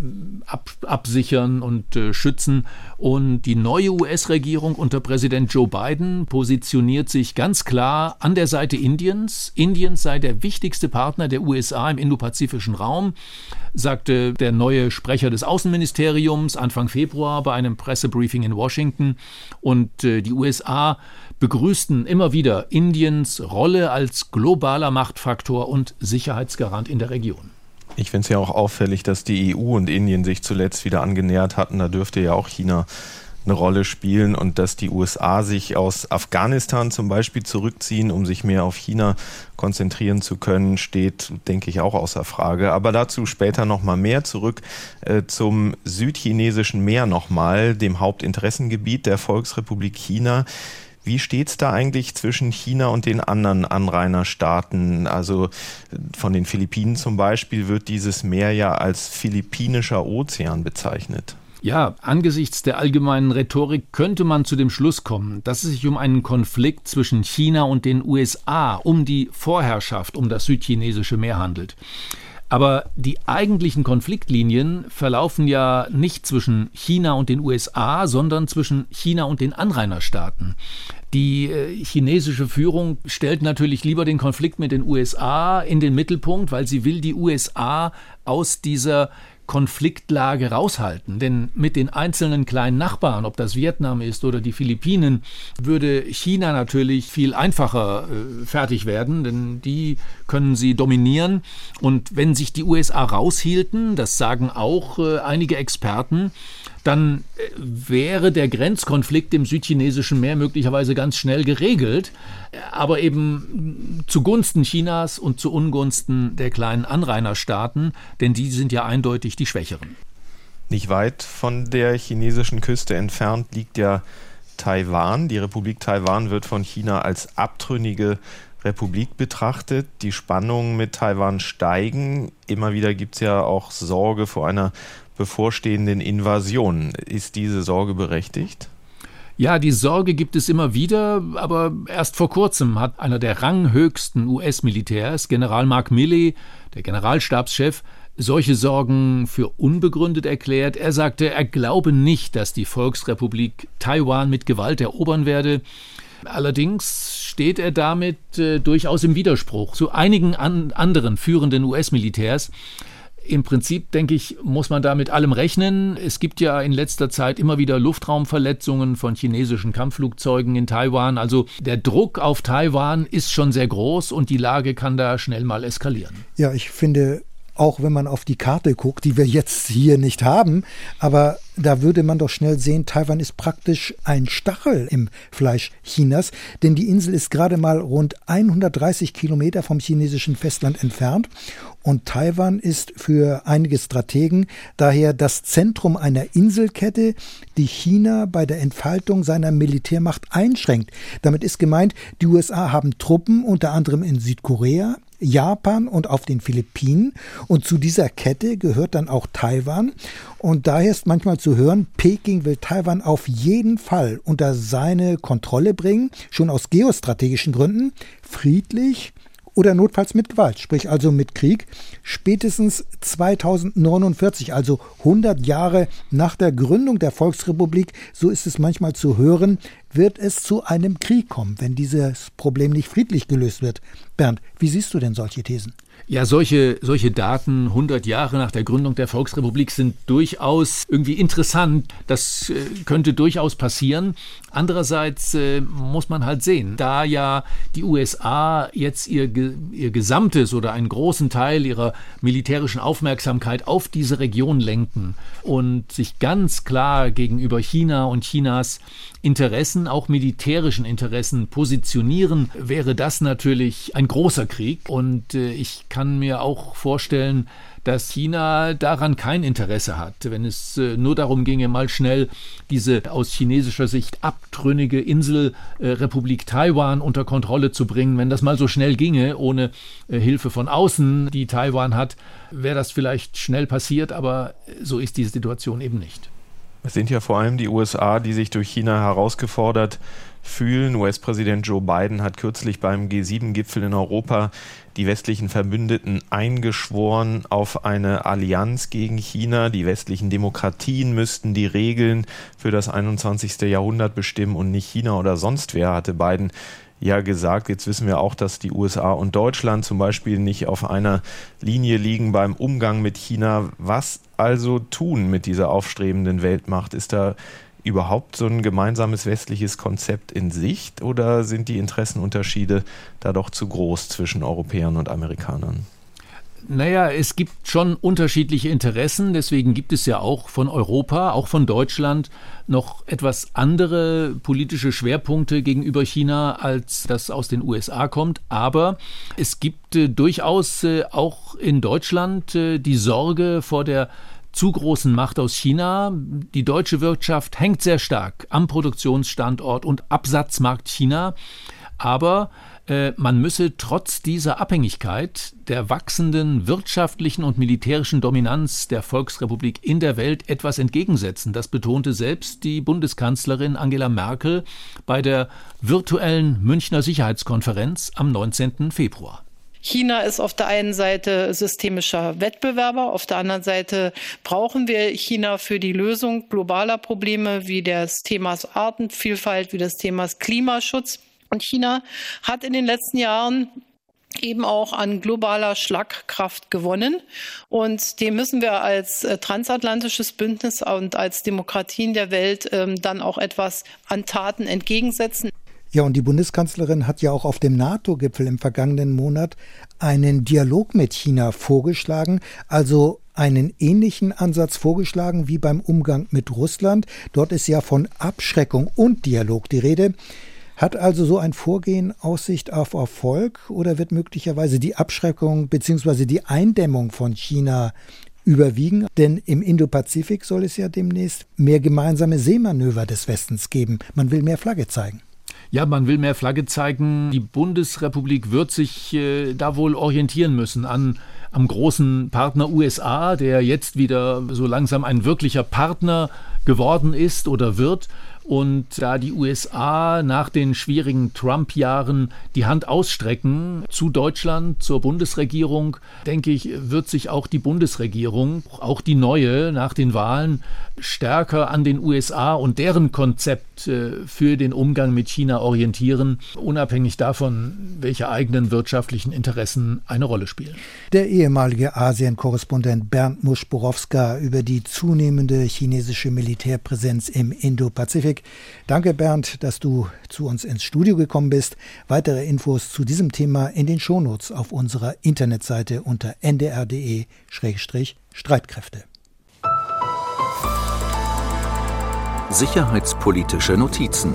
ab, absichern und äh, schützen. Und die neue US-Regierung unter Präsident Joe Biden positioniert sich ganz klar an der Seite Indiens. Indiens sei der wichtigste Partner der USA im indopazifischen Raum, sagte der neue Sprecher des Außenministeriums Anfang Februar bei einem Pressebriefing in Washington. Und äh, die USA begrüßten immer wieder Indiens Rolle als globaler Machtfaktor und Sicherheitsgarant in der Region.
Ich finde es ja auch auffällig, dass die EU und Indien sich zuletzt wieder angenähert hatten. Da dürfte ja auch China eine Rolle spielen und dass die USA sich aus Afghanistan zum Beispiel zurückziehen, um sich mehr auf China konzentrieren zu können, steht, denke ich, auch außer Frage. Aber dazu später nochmal mehr. Zurück äh, zum südchinesischen Meer nochmal, dem Hauptinteressengebiet der Volksrepublik China. Wie steht es da eigentlich zwischen China und den anderen Anrainerstaaten? Also von den Philippinen zum Beispiel wird dieses Meer ja als philippinischer Ozean bezeichnet.
Ja, angesichts der allgemeinen Rhetorik könnte man zu dem Schluss kommen, dass es sich um einen Konflikt zwischen China und den USA, um die Vorherrschaft um das südchinesische Meer handelt. Aber die eigentlichen Konfliktlinien verlaufen ja nicht zwischen China und den USA, sondern zwischen China und den Anrainerstaaten. Die äh, chinesische Führung stellt natürlich lieber den Konflikt mit den USA in den Mittelpunkt, weil sie will die USA aus dieser Konfliktlage raushalten. Denn mit den einzelnen kleinen Nachbarn, ob das Vietnam ist oder die Philippinen, würde China natürlich viel einfacher äh, fertig werden, denn die können sie dominieren. Und wenn sich die USA raushielten, das sagen auch äh, einige Experten, dann äh, wäre der Grenzkonflikt im südchinesischen Meer möglicherweise ganz schnell geregelt, aber eben zugunsten Chinas und zu Ungunsten der kleinen Anrainerstaaten, denn die sind ja eindeutig die Schwächeren.
Nicht weit von der chinesischen Küste entfernt liegt ja Taiwan. Die Republik Taiwan wird von China als abtrünnige Republik betrachtet. Die Spannungen mit Taiwan steigen. Immer wieder gibt es ja auch Sorge vor einer bevorstehenden Invasion. Ist diese Sorge berechtigt?
Ja, die Sorge gibt es immer wieder, aber erst vor kurzem hat einer der ranghöchsten US-Militärs, General Mark Milley, der Generalstabschef, solche Sorgen für unbegründet erklärt. Er sagte, er glaube nicht, dass die Volksrepublik Taiwan mit Gewalt erobern werde. Allerdings steht er damit äh, durchaus im Widerspruch zu einigen an anderen führenden US-Militärs. Im Prinzip, denke ich, muss man da mit allem rechnen. Es gibt ja in letzter Zeit immer wieder Luftraumverletzungen von chinesischen Kampfflugzeugen in Taiwan. Also der Druck auf Taiwan ist schon sehr groß und die Lage kann da schnell mal eskalieren.
Ja, ich finde, auch wenn man auf die Karte guckt, die wir jetzt hier nicht haben, aber da würde man doch schnell sehen, Taiwan ist praktisch ein Stachel im Fleisch Chinas, denn die Insel ist gerade mal rund 130 Kilometer vom chinesischen Festland entfernt und Taiwan ist für einige Strategen daher das Zentrum einer Inselkette, die China bei der Entfaltung seiner Militärmacht einschränkt. Damit ist gemeint, die USA haben Truppen unter anderem in Südkorea, Japan und auf den Philippinen. Und zu dieser Kette gehört dann auch Taiwan. Und daher ist manchmal zu hören, Peking will Taiwan auf jeden Fall unter seine Kontrolle bringen, schon aus geostrategischen Gründen, friedlich oder notfalls mit Gewalt, sprich also mit Krieg, spätestens 2049, also 100 Jahre nach der Gründung der Volksrepublik, so ist es manchmal zu hören, wird es zu einem Krieg kommen, wenn dieses Problem nicht friedlich gelöst wird. Bernd, wie siehst du denn solche Thesen?
Ja, solche, solche Daten 100 Jahre nach der Gründung der Volksrepublik sind durchaus irgendwie interessant. Das äh, könnte durchaus passieren. Andererseits äh, muss man halt sehen, da ja die USA jetzt ihr, ihr gesamtes oder einen großen Teil ihrer militärischen Aufmerksamkeit auf diese Region lenken und sich ganz klar gegenüber China und Chinas Interessen, auch militärischen Interessen positionieren, wäre das natürlich ein großer Krieg. Und äh, ich kann mir auch vorstellen, dass China daran kein Interesse hat. Wenn es äh, nur darum ginge, mal schnell diese aus chinesischer Sicht abtrünnige Inselrepublik äh, Taiwan unter Kontrolle zu bringen, wenn das mal so schnell ginge, ohne Hilfe von außen, die Taiwan hat, wäre das vielleicht schnell passiert, aber so ist diese Situation eben nicht.
Es sind ja vor allem die USA, die sich durch China herausgefordert fühlen. US-Präsident Joe Biden hat kürzlich beim G7-Gipfel in Europa die westlichen Verbündeten eingeschworen auf eine Allianz gegen China. Die westlichen Demokratien müssten die Regeln für das 21. Jahrhundert bestimmen und nicht China oder sonst wer, hatte Biden ja gesagt. Jetzt wissen wir auch, dass die USA und Deutschland zum Beispiel nicht auf einer Linie liegen beim Umgang mit China. Was also tun mit dieser aufstrebenden Weltmacht? Ist da überhaupt so ein gemeinsames westliches Konzept in Sicht oder sind die Interessenunterschiede da doch zu groß zwischen Europäern und Amerikanern?
Naja, es gibt schon unterschiedliche Interessen, deswegen gibt es ja auch von Europa, auch von Deutschland noch etwas andere politische Schwerpunkte gegenüber China, als das aus den USA kommt. Aber es gibt äh, durchaus äh, auch in Deutschland äh, die Sorge vor der zu großen Macht aus China. Die deutsche Wirtschaft hängt sehr stark am Produktionsstandort und Absatzmarkt China. Aber äh, man müsse trotz dieser Abhängigkeit der wachsenden wirtschaftlichen und militärischen Dominanz der Volksrepublik in der Welt etwas entgegensetzen. Das betonte selbst die Bundeskanzlerin Angela Merkel bei der virtuellen Münchner Sicherheitskonferenz am 19. Februar.
China ist auf der einen Seite systemischer Wettbewerber, auf der anderen Seite brauchen wir China für die Lösung globaler Probleme wie des Themas Artenvielfalt, wie des Themas Klimaschutz. Und China hat in den letzten Jahren eben auch an globaler Schlagkraft gewonnen. Und dem müssen wir als äh, transatlantisches Bündnis und als Demokratien der Welt ähm, dann auch etwas an Taten entgegensetzen.
Ja, und die Bundeskanzlerin hat ja auch auf dem NATO-Gipfel im vergangenen Monat einen Dialog mit China vorgeschlagen, also einen ähnlichen Ansatz vorgeschlagen wie beim Umgang mit Russland. Dort ist ja von Abschreckung und Dialog die Rede. Hat also so ein Vorgehen Aussicht auf Erfolg oder wird möglicherweise die Abschreckung bzw. die Eindämmung von China überwiegen? Denn im Indopazifik soll es ja demnächst mehr gemeinsame Seemanöver des Westens geben. Man will mehr Flagge zeigen.
Ja, man will mehr Flagge zeigen. Die Bundesrepublik wird sich äh, da wohl orientieren müssen an am großen Partner USA, der jetzt wieder so langsam ein wirklicher Partner geworden ist oder wird. Und da die USA nach den schwierigen Trump-Jahren die Hand ausstrecken zu Deutschland, zur Bundesregierung, denke ich, wird sich auch die Bundesregierung, auch die neue nach den Wahlen, stärker an den USA und deren Konzept äh, für den Umgang mit China orientieren, unabhängig davon, welche eigenen wirtschaftlichen Interessen eine Rolle spielen.
Der ehemalige Asien-Korrespondent Bernd Muschborowska über die zunehmende chinesische Militärpräsenz im Indo-Pazifik. Danke, Bernd, dass du zu uns ins Studio gekommen bist. Weitere Infos zu diesem Thema in den Shownotes auf unserer Internetseite unter ndr.de-streitkräfte.
Sicherheitspolitische Notizen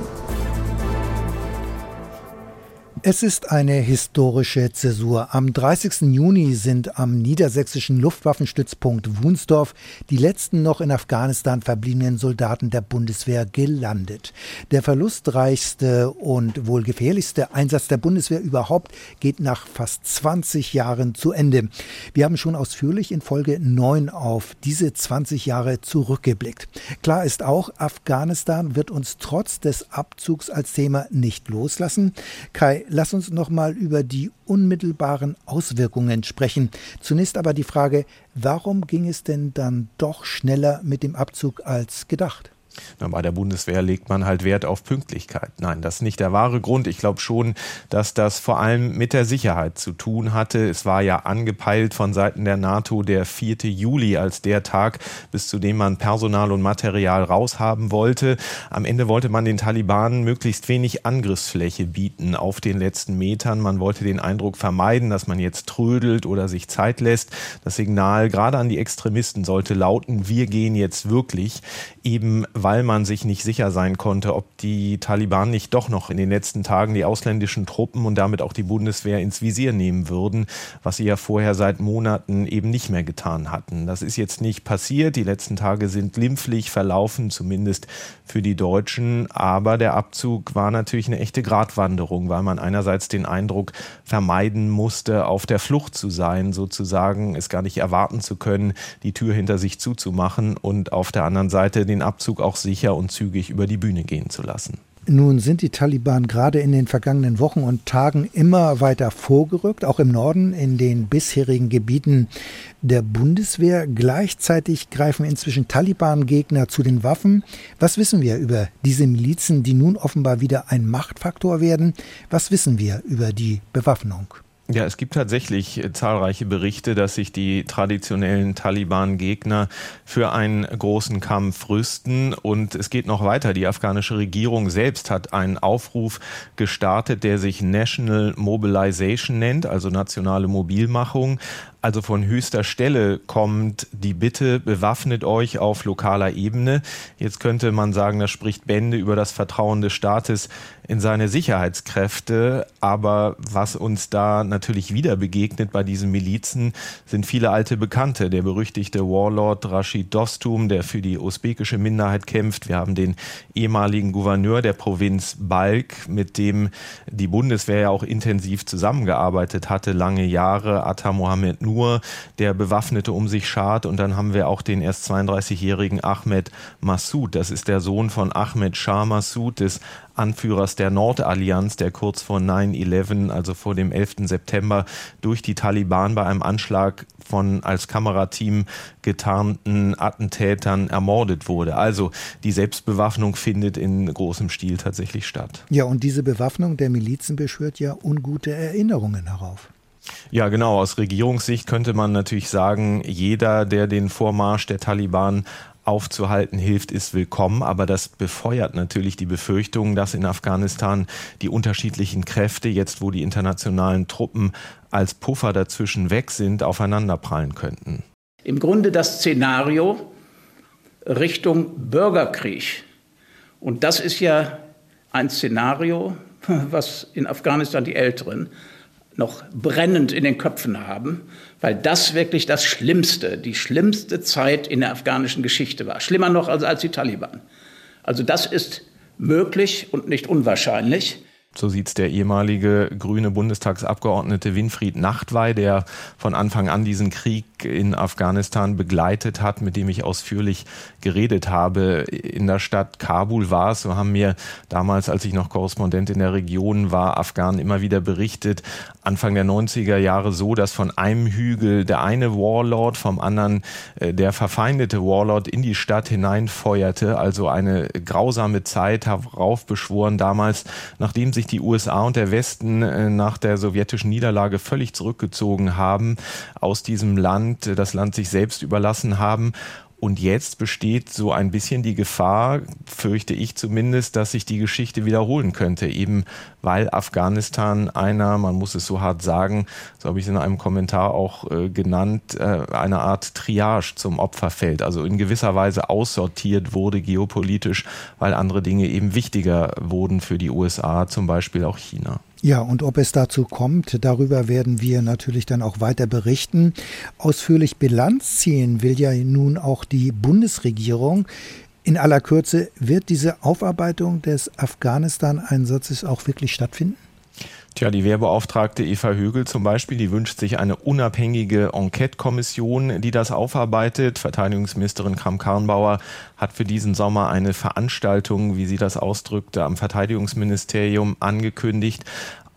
Es ist eine historische Zäsur. Am 30. Juni sind am niedersächsischen Luftwaffenstützpunkt Wunsdorf die letzten noch in Afghanistan verbliebenen Soldaten der Bundeswehr gelandet. Der verlustreichste und wohl gefährlichste Einsatz der Bundeswehr überhaupt geht nach fast 20 Jahren zu Ende. Wir haben schon ausführlich in Folge 9 auf diese 20 Jahre zurückgeblickt. Klar ist auch, Afghanistan wird uns trotz des Abzugs als Thema nicht loslassen. Kai lass uns noch mal über die unmittelbaren Auswirkungen sprechen. Zunächst aber die Frage, warum ging es denn dann doch schneller mit dem Abzug als gedacht?
Bei der Bundeswehr legt man halt Wert auf Pünktlichkeit. Nein, das ist nicht der wahre Grund. Ich glaube schon, dass das vor allem mit der Sicherheit zu tun hatte. Es war ja angepeilt von Seiten der NATO der 4. Juli als der Tag, bis zu dem man Personal und Material raushaben wollte. Am Ende wollte man den Taliban möglichst wenig Angriffsfläche bieten auf den letzten Metern. Man wollte den Eindruck vermeiden, dass man jetzt trödelt oder sich Zeit lässt. Das Signal gerade an die Extremisten sollte lauten, wir gehen jetzt wirklich eben weil man sich nicht sicher sein konnte, ob die Taliban nicht doch noch in den letzten Tagen die ausländischen Truppen und damit auch die Bundeswehr ins Visier nehmen würden, was sie ja vorher seit Monaten eben nicht mehr getan hatten. Das ist jetzt nicht passiert. Die letzten Tage sind glimpflich verlaufen, zumindest für die Deutschen. Aber der Abzug war natürlich eine echte Gratwanderung, weil man einerseits den Eindruck vermeiden musste, auf der Flucht zu sein, sozusagen, es gar nicht erwarten zu können, die Tür hinter sich zuzumachen und auf der anderen Seite den Abzug auch sicher und zügig über die Bühne gehen zu lassen.
Nun sind die Taliban gerade in den vergangenen Wochen und Tagen immer weiter vorgerückt, auch im Norden in den bisherigen Gebieten der Bundeswehr. Gleichzeitig greifen inzwischen Taliban-Gegner zu den Waffen. Was wissen wir über diese Milizen, die nun offenbar wieder ein Machtfaktor werden? Was wissen wir über die Bewaffnung?
Ja, es gibt tatsächlich äh, zahlreiche Berichte, dass sich die traditionellen Taliban-Gegner für einen großen Kampf rüsten. Und es geht noch weiter. Die afghanische Regierung selbst hat einen Aufruf gestartet, der sich National Mobilization nennt, also nationale Mobilmachung. Also von höchster Stelle kommt die Bitte, bewaffnet euch auf lokaler Ebene. Jetzt könnte man sagen, das spricht Bände über das Vertrauen des Staates in seine Sicherheitskräfte. Aber was uns da natürlich wieder begegnet bei diesen Milizen, sind viele alte Bekannte. Der berüchtigte Warlord Rashid Dostum, der für die usbekische Minderheit kämpft. Wir haben den ehemaligen Gouverneur der Provinz Balk, mit dem die Bundeswehr ja auch intensiv zusammengearbeitet hatte, lange Jahre. Atta Mohammed nur der Bewaffnete um sich schart. Und dann haben wir auch den erst 32-jährigen Ahmed Massoud. Das ist der Sohn von Ahmed Shah Massoud, des Anführers der Nordallianz, der kurz vor 9-11, also vor dem 11. September, durch die Taliban bei einem Anschlag von als Kamerateam getarnten Attentätern ermordet wurde. Also die Selbstbewaffnung findet in großem Stil tatsächlich statt.
Ja, und diese Bewaffnung der Milizen beschwört ja ungute Erinnerungen herauf.
Ja, genau. Aus Regierungssicht könnte man natürlich sagen, jeder, der den Vormarsch der Taliban aufzuhalten hilft, ist willkommen. Aber das befeuert natürlich die Befürchtung, dass in Afghanistan die unterschiedlichen Kräfte, jetzt wo die internationalen Truppen als Puffer dazwischen weg sind, aufeinanderprallen könnten.
Im Grunde das Szenario Richtung Bürgerkrieg. Und das ist ja ein Szenario, was in Afghanistan die Älteren noch brennend in den Köpfen haben, weil das wirklich das Schlimmste, die schlimmste Zeit in der afghanischen Geschichte war. Schlimmer noch als, als die Taliban. Also das ist möglich und nicht unwahrscheinlich.
So sieht es der ehemalige grüne Bundestagsabgeordnete Winfried Nachtwey, der von Anfang an diesen Krieg in Afghanistan begleitet hat, mit dem ich ausführlich geredet habe. In der Stadt Kabul war es, so haben mir damals, als ich noch Korrespondent in der Region war, Afghanen immer wieder berichtet, Anfang der 90er Jahre so, dass von einem Hügel der eine Warlord, vom anderen äh, der verfeindete Warlord in die Stadt hineinfeuerte. Also eine grausame Zeit heraufbeschworen damals, nachdem sich die USA und der Westen äh, nach der sowjetischen Niederlage völlig zurückgezogen haben aus diesem Land, äh, das Land sich selbst überlassen haben und jetzt besteht so ein bisschen die Gefahr, fürchte ich zumindest, dass sich die Geschichte wiederholen könnte, eben weil Afghanistan einer, man muss es so hart sagen, so habe ich es in einem Kommentar auch äh, genannt, äh, eine Art Triage zum Opfer fällt, also in gewisser Weise aussortiert wurde geopolitisch, weil andere Dinge eben wichtiger wurden für die USA, zum Beispiel auch China.
Ja, und ob es dazu kommt, darüber werden wir natürlich dann auch weiter berichten. Ausführlich Bilanz ziehen will ja nun auch die Bundesregierung. In aller Kürze, wird diese Aufarbeitung des Afghanistan-Einsatzes auch wirklich stattfinden?
Tja, die Wehrbeauftragte Eva Högel zum Beispiel, die wünscht sich eine unabhängige Enquete-Kommission, die das aufarbeitet. Verteidigungsministerin Kram-Karrenbauer hat für diesen Sommer eine Veranstaltung, wie sie das ausdrückte, am Verteidigungsministerium angekündigt.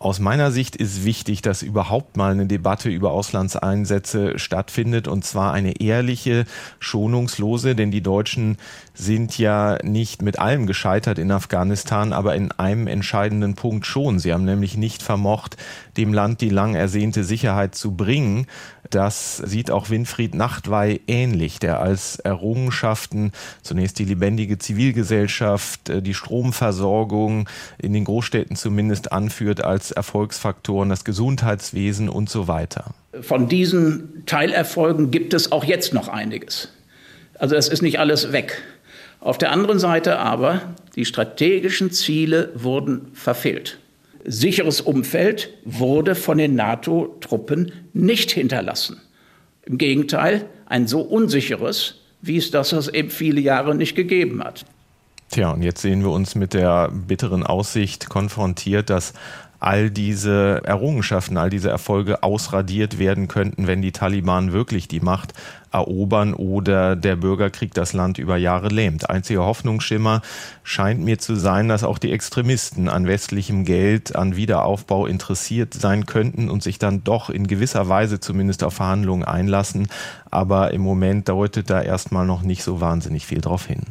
Aus meiner Sicht ist wichtig, dass überhaupt mal eine Debatte über Auslandseinsätze stattfindet und zwar eine ehrliche, schonungslose, denn die Deutschen sind ja nicht mit allem gescheitert in Afghanistan, aber in einem entscheidenden Punkt schon. Sie haben nämlich nicht vermocht, dem Land die lang ersehnte Sicherheit zu bringen. Das sieht auch Winfried Nachtwey ähnlich, der als Errungenschaften zunächst die lebendige Zivilgesellschaft, äh, die Stromversorgung in den Großstädten zumindest anführt als Erfolgsfaktoren, das Gesundheitswesen und so weiter.
Von diesen Teilerfolgen gibt es auch jetzt noch einiges. Also es ist nicht alles weg. Auf der anderen Seite aber, die strategischen Ziele wurden verfehlt sicheres Umfeld wurde von den NATO-Truppen nicht hinterlassen. Im Gegenteil, ein so unsicheres, wie es das es eben viele Jahre nicht gegeben hat.
Tja, und jetzt sehen wir uns mit der bitteren Aussicht konfrontiert, dass all diese Errungenschaften, all diese Erfolge ausradiert werden könnten, wenn die Taliban wirklich die Macht erobern oder der Bürgerkrieg das Land über Jahre lähmt. Einziger Hoffnungsschimmer scheint mir zu sein, dass auch die Extremisten an westlichem Geld, an Wiederaufbau interessiert sein könnten und sich dann doch in gewisser Weise zumindest auf Verhandlungen einlassen. Aber im Moment deutet da erstmal noch nicht so wahnsinnig viel drauf hin.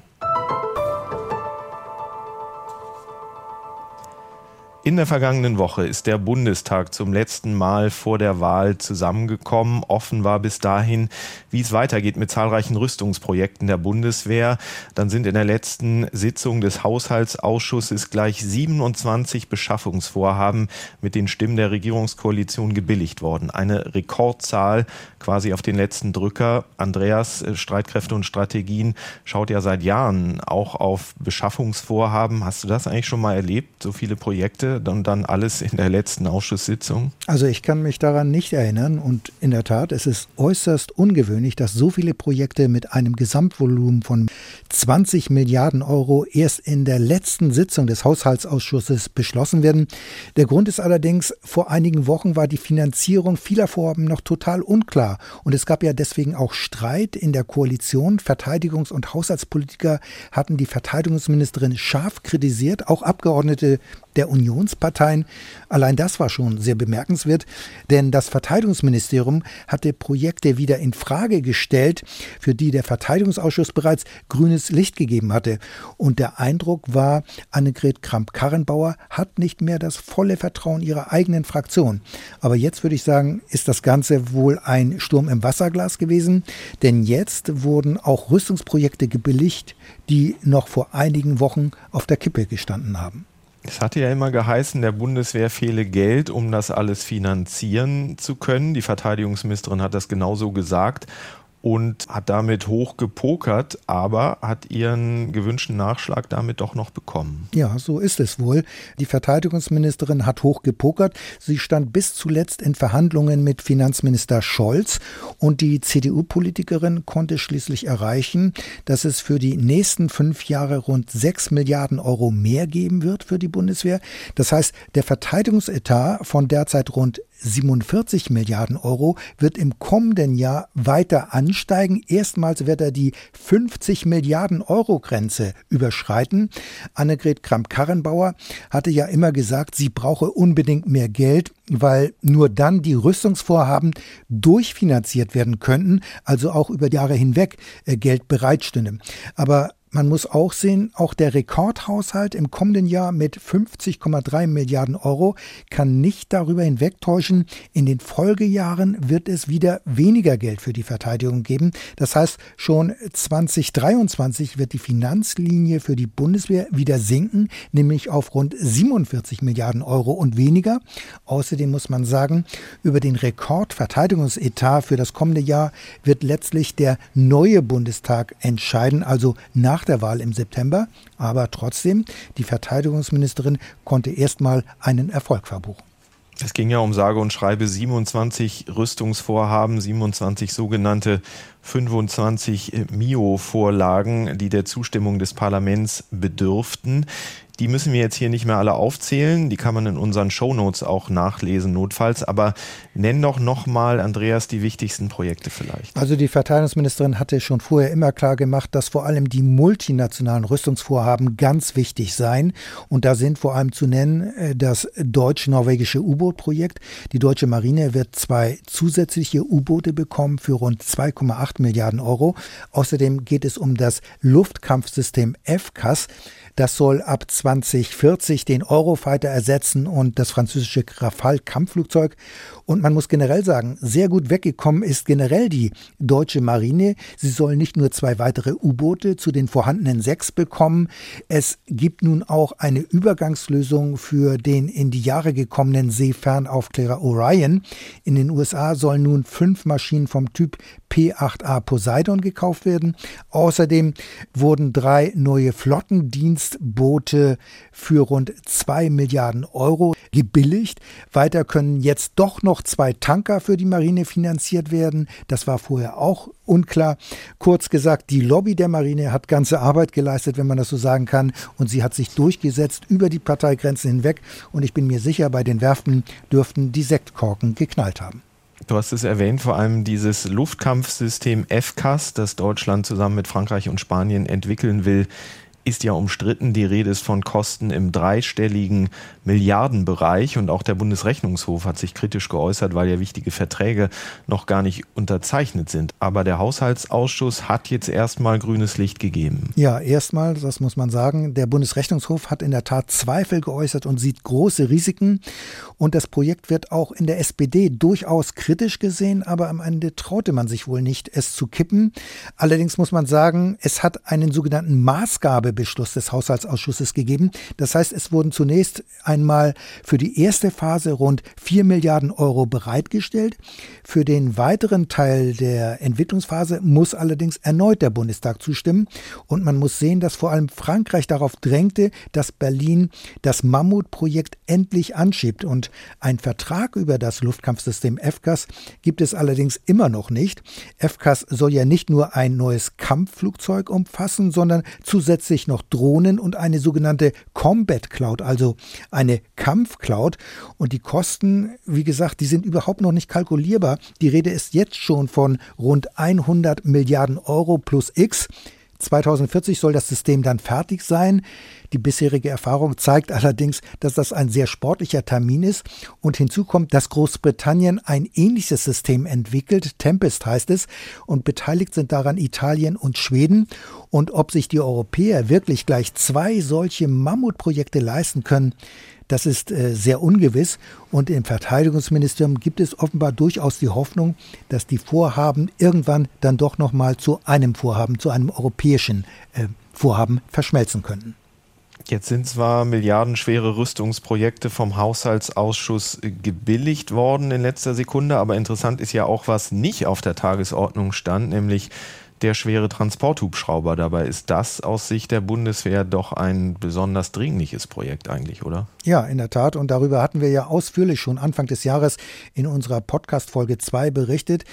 In der vergangenen Woche ist der Bundestag zum letzten Mal vor der Wahl zusammengekommen. Offen war bis dahin, wie es weitergeht mit zahlreichen Rüstungsprojekten der Bundeswehr. Dann sind in der letzten Sitzung des Haushaltsausschusses gleich 27 Beschaffungsvorhaben mit den Stimmen der Regierungskoalition gebilligt worden. Eine Rekordzahl quasi auf den letzten Drücker. Andreas, äh, Streitkräfte und Strategien schaut ja seit Jahren auch auf Beschaffungsvorhaben. Hast du das eigentlich schon mal erlebt? So viele Projekte? Und dann alles in der letzten Ausschusssitzung?
Also ich kann mich daran nicht erinnern und in der Tat, es ist äußerst ungewöhnlich, dass so viele Projekte mit einem Gesamtvolumen von 20 Milliarden Euro erst in der letzten Sitzung des Haushaltsausschusses beschlossen werden. Der Grund ist allerdings, vor einigen Wochen war die Finanzierung vieler Vorhaben noch total unklar und es gab ja deswegen auch Streit in der Koalition. Verteidigungs- und Haushaltspolitiker hatten die Verteidigungsministerin scharf kritisiert, auch Abgeordnete der Unionsparteien. Allein das war schon sehr bemerkenswert, denn das Verteidigungsministerium hatte Projekte wieder in Frage gestellt, für die der Verteidigungsausschuss bereits grünes Licht gegeben hatte. Und der Eindruck war, Annegret Kramp-Karrenbauer hat nicht mehr das volle Vertrauen ihrer eigenen Fraktion. Aber jetzt würde ich sagen, ist das Ganze wohl ein Sturm im Wasserglas gewesen, denn jetzt wurden auch Rüstungsprojekte gebilligt, die noch vor einigen Wochen auf der Kippe gestanden haben.
Es hatte ja immer geheißen, der Bundeswehr fehle Geld, um das alles finanzieren zu können. Die Verteidigungsministerin hat das genauso gesagt und hat damit hoch gepokert, aber hat ihren gewünschten Nachschlag damit doch noch bekommen.
Ja, so ist es wohl. Die Verteidigungsministerin hat hoch gepokert. Sie stand bis zuletzt in Verhandlungen mit Finanzminister Scholz und die CDU-Politikerin konnte schließlich erreichen, dass es für die nächsten fünf Jahre rund sechs Milliarden Euro mehr geben wird für die Bundeswehr. Das heißt, der Verteidigungsetat von derzeit rund 47 Milliarden Euro wird im kommenden Jahr weiter ansteigen. Erstmals wird er die 50 Milliarden Euro Grenze überschreiten. Annegret Kramp-Karrenbauer hatte ja immer gesagt, sie brauche unbedingt mehr Geld, weil nur dann die Rüstungsvorhaben durchfinanziert werden könnten, also auch über Jahre hinweg äh, Geld bereitstünde. Aber man muss auch sehen, auch der Rekordhaushalt im kommenden Jahr mit 50,3 Milliarden Euro kann nicht darüber hinwegtäuschen, in den Folgejahren wird es wieder weniger Geld für die Verteidigung geben. Das heißt, schon 2023 wird die Finanzlinie für die Bundeswehr wieder sinken, nämlich auf rund 47 Milliarden Euro und weniger. Außerdem muss man sagen, über den Rekordverteidigungsetat für das kommende Jahr wird letztlich der neue Bundestag entscheiden, also nach nach der Wahl im September. Aber trotzdem, die Verteidigungsministerin konnte erstmal einen Erfolg verbuchen.
Es ging ja um sage und schreibe 27 Rüstungsvorhaben, 27 sogenannte 25 MIO-Vorlagen, die der Zustimmung des Parlaments bedürften. Die müssen wir jetzt hier nicht mehr alle aufzählen. Die kann man in unseren Shownotes auch nachlesen, notfalls. Aber nenn doch nochmal, Andreas, die wichtigsten Projekte vielleicht.
Also die Verteidigungsministerin hatte schon vorher immer klar gemacht, dass vor allem die multinationalen Rüstungsvorhaben ganz wichtig seien. Und da sind vor allem zu nennen äh, das deutsch-norwegische U-Boot-Projekt. Die deutsche Marine wird zwei zusätzliche U-Boote bekommen für rund 2,8 Milliarden Euro. Außerdem geht es um das Luftkampfsystem FCAS. Das soll ab 2040 den Eurofighter ersetzen und das französische Rafale Kampfflugzeug. Und man muss generell sagen, sehr gut weggekommen ist generell die deutsche Marine. Sie soll nicht nur zwei weitere U-Boote zu den vorhandenen sechs bekommen. Es gibt nun auch eine Übergangslösung für den in die Jahre gekommenen Seefernaufklärer Orion. In den USA sollen nun fünf Maschinen vom Typ P8A Poseidon gekauft werden. Außerdem wurden drei neue Flottendienstboote für rund zwei Milliarden Euro gebilligt. Weiter können jetzt doch noch zwei Tanker für die Marine finanziert werden. Das war vorher auch unklar. Kurz gesagt, die Lobby der Marine hat ganze Arbeit geleistet, wenn man das so sagen kann. Und sie hat sich durchgesetzt über die Parteigrenzen hinweg. Und ich bin mir sicher, bei den Werften dürften die Sektkorken geknallt haben.
Du hast es erwähnt, vor allem dieses Luftkampfsystem FCAS, das Deutschland zusammen mit Frankreich und Spanien entwickeln will, ist ja umstritten. Die Rede ist von Kosten im dreistelligen Milliardenbereich und auch der Bundesrechnungshof hat sich kritisch geäußert, weil ja wichtige Verträge noch gar nicht unterzeichnet sind. Aber der Haushaltsausschuss hat jetzt erstmal grünes Licht gegeben.
Ja, erstmal, das muss man sagen, der Bundesrechnungshof hat in der Tat Zweifel geäußert und sieht große Risiken. Und das Projekt wird auch in der SPD durchaus kritisch gesehen, aber am Ende traute man sich wohl nicht, es zu kippen. Allerdings muss man sagen, es hat einen sogenannten Maßgabebeschluss des Haushaltsausschusses gegeben. Das heißt, es wurden zunächst einmal für die erste Phase rund 4 Milliarden Euro bereitgestellt. Für den weiteren Teil der Entwicklungsphase muss allerdings erneut der Bundestag zustimmen. Und man muss sehen, dass vor allem Frankreich darauf drängte, dass Berlin das Mammutprojekt endlich anschiebt. Und ein Vertrag über das Luftkampfsystem FCAS gibt es allerdings immer noch nicht. FCAS soll ja nicht nur ein neues Kampfflugzeug umfassen, sondern zusätzlich noch Drohnen und eine sogenannte Combat Cloud, also eine Kampfcloud. Und die Kosten, wie gesagt, die sind überhaupt noch nicht kalkulierbar. Die Rede ist jetzt schon von rund 100 Milliarden Euro plus X. 2040 soll das System dann fertig sein. Die bisherige Erfahrung zeigt allerdings, dass das ein sehr sportlicher Termin ist. Und hinzu kommt, dass Großbritannien ein ähnliches System entwickelt, Tempest heißt es, und beteiligt sind daran Italien und Schweden. Und ob sich die Europäer wirklich gleich zwei solche Mammutprojekte leisten können, das ist äh, sehr ungewiss und im Verteidigungsministerium gibt es offenbar durchaus die Hoffnung, dass die Vorhaben irgendwann dann doch noch mal zu einem Vorhaben, zu einem europäischen äh, Vorhaben verschmelzen könnten.
Jetzt sind zwar milliardenschwere Rüstungsprojekte vom Haushaltsausschuss gebilligt worden in letzter Sekunde, aber interessant ist ja auch, was nicht auf der Tagesordnung stand, nämlich der schwere Transporthubschrauber. Dabei ist das aus Sicht der Bundeswehr doch ein besonders dringliches Projekt eigentlich, oder?
Ja, in der Tat. Und darüber hatten wir ja ausführlich schon Anfang des Jahres in unserer Podcast-Folge 2 berichtet.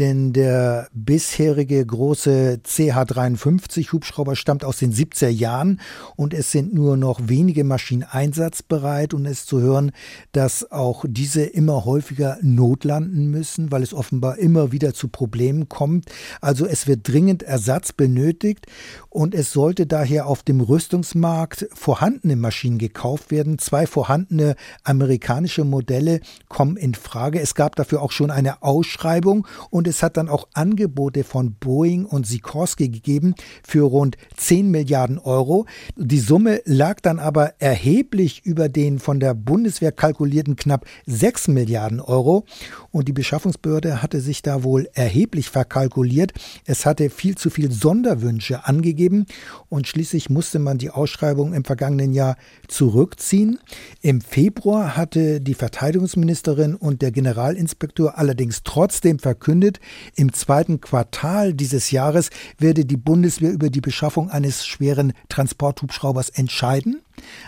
Denn der bisherige große CH-53 Hubschrauber stammt aus den 70er Jahren und es sind nur noch wenige Maschinen einsatzbereit und es zu hören, dass auch diese immer häufiger notlanden müssen, weil es offenbar immer wieder zu Problemen kommt. Also es wird dringend Ersatz benötigt und es sollte daher auf dem Rüstungsmarkt vorhandene Maschinen gekauft werden. Zwei vorhandene amerikanische Modelle kommen in Frage. Es gab dafür auch schon eine Ausschreibung und es hat dann auch Angebote von Boeing und Sikorsky gegeben für rund 10 Milliarden Euro. Die Summe lag dann aber erheblich über den von der Bundeswehr kalkulierten knapp 6 Milliarden Euro und die Beschaffungsbehörde hatte sich da wohl erheblich verkalkuliert. Es hatte viel zu viel Sonderwünsche angegeben gegeben und schließlich musste man die Ausschreibung im vergangenen Jahr zurückziehen. Im Februar hatte die Verteidigungsministerin und der Generalinspektor allerdings trotzdem verkündet. Im zweiten Quartal dieses Jahres werde die Bundeswehr über die Beschaffung eines schweren Transporthubschraubers entscheiden.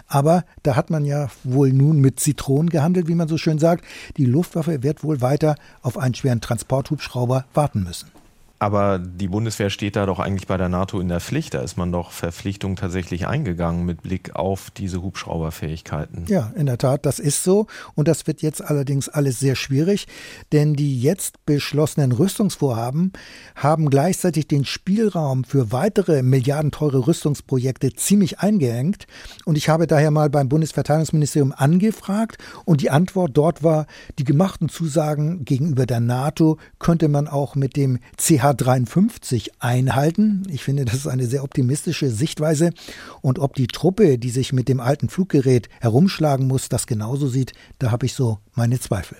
Aber da hat man ja wohl nun mit Zitronen gehandelt, wie man so schön sagt. Die Luftwaffe wird wohl weiter auf einen schweren Transporthubschrauber warten müssen.
Aber die Bundeswehr steht da doch eigentlich bei der NATO in der Pflicht. Da ist man doch Verpflichtungen tatsächlich eingegangen mit Blick auf diese Hubschrauberfähigkeiten.
Ja, in der Tat, das ist so. Und das wird jetzt allerdings alles sehr schwierig, denn die jetzt beschlossenen Rüstungsvorhaben haben gleichzeitig den Spielraum für weitere milliardenteure Rüstungsprojekte ziemlich eingeengt. Und ich habe daher mal beim Bundesverteidigungsministerium angefragt und die Antwort dort war, die gemachten Zusagen gegenüber der NATO könnte man auch mit dem CH 53 einhalten. Ich finde, das ist eine sehr optimistische Sichtweise. Und ob die Truppe, die sich mit dem alten Fluggerät herumschlagen muss, das genauso sieht, da habe ich so meine Zweifel.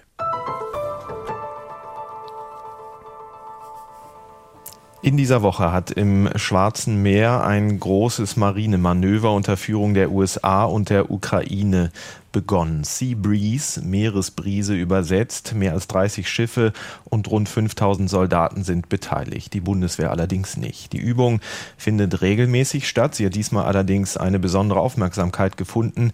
In dieser Woche hat im Schwarzen Meer ein großes Marinemanöver unter Führung der USA und der Ukraine begonnen. Sea Breeze, Meeresbrise übersetzt. Mehr als 30 Schiffe und rund 5000 Soldaten sind beteiligt. Die Bundeswehr allerdings nicht. Die Übung findet regelmäßig statt. Sie hat diesmal allerdings eine besondere Aufmerksamkeit gefunden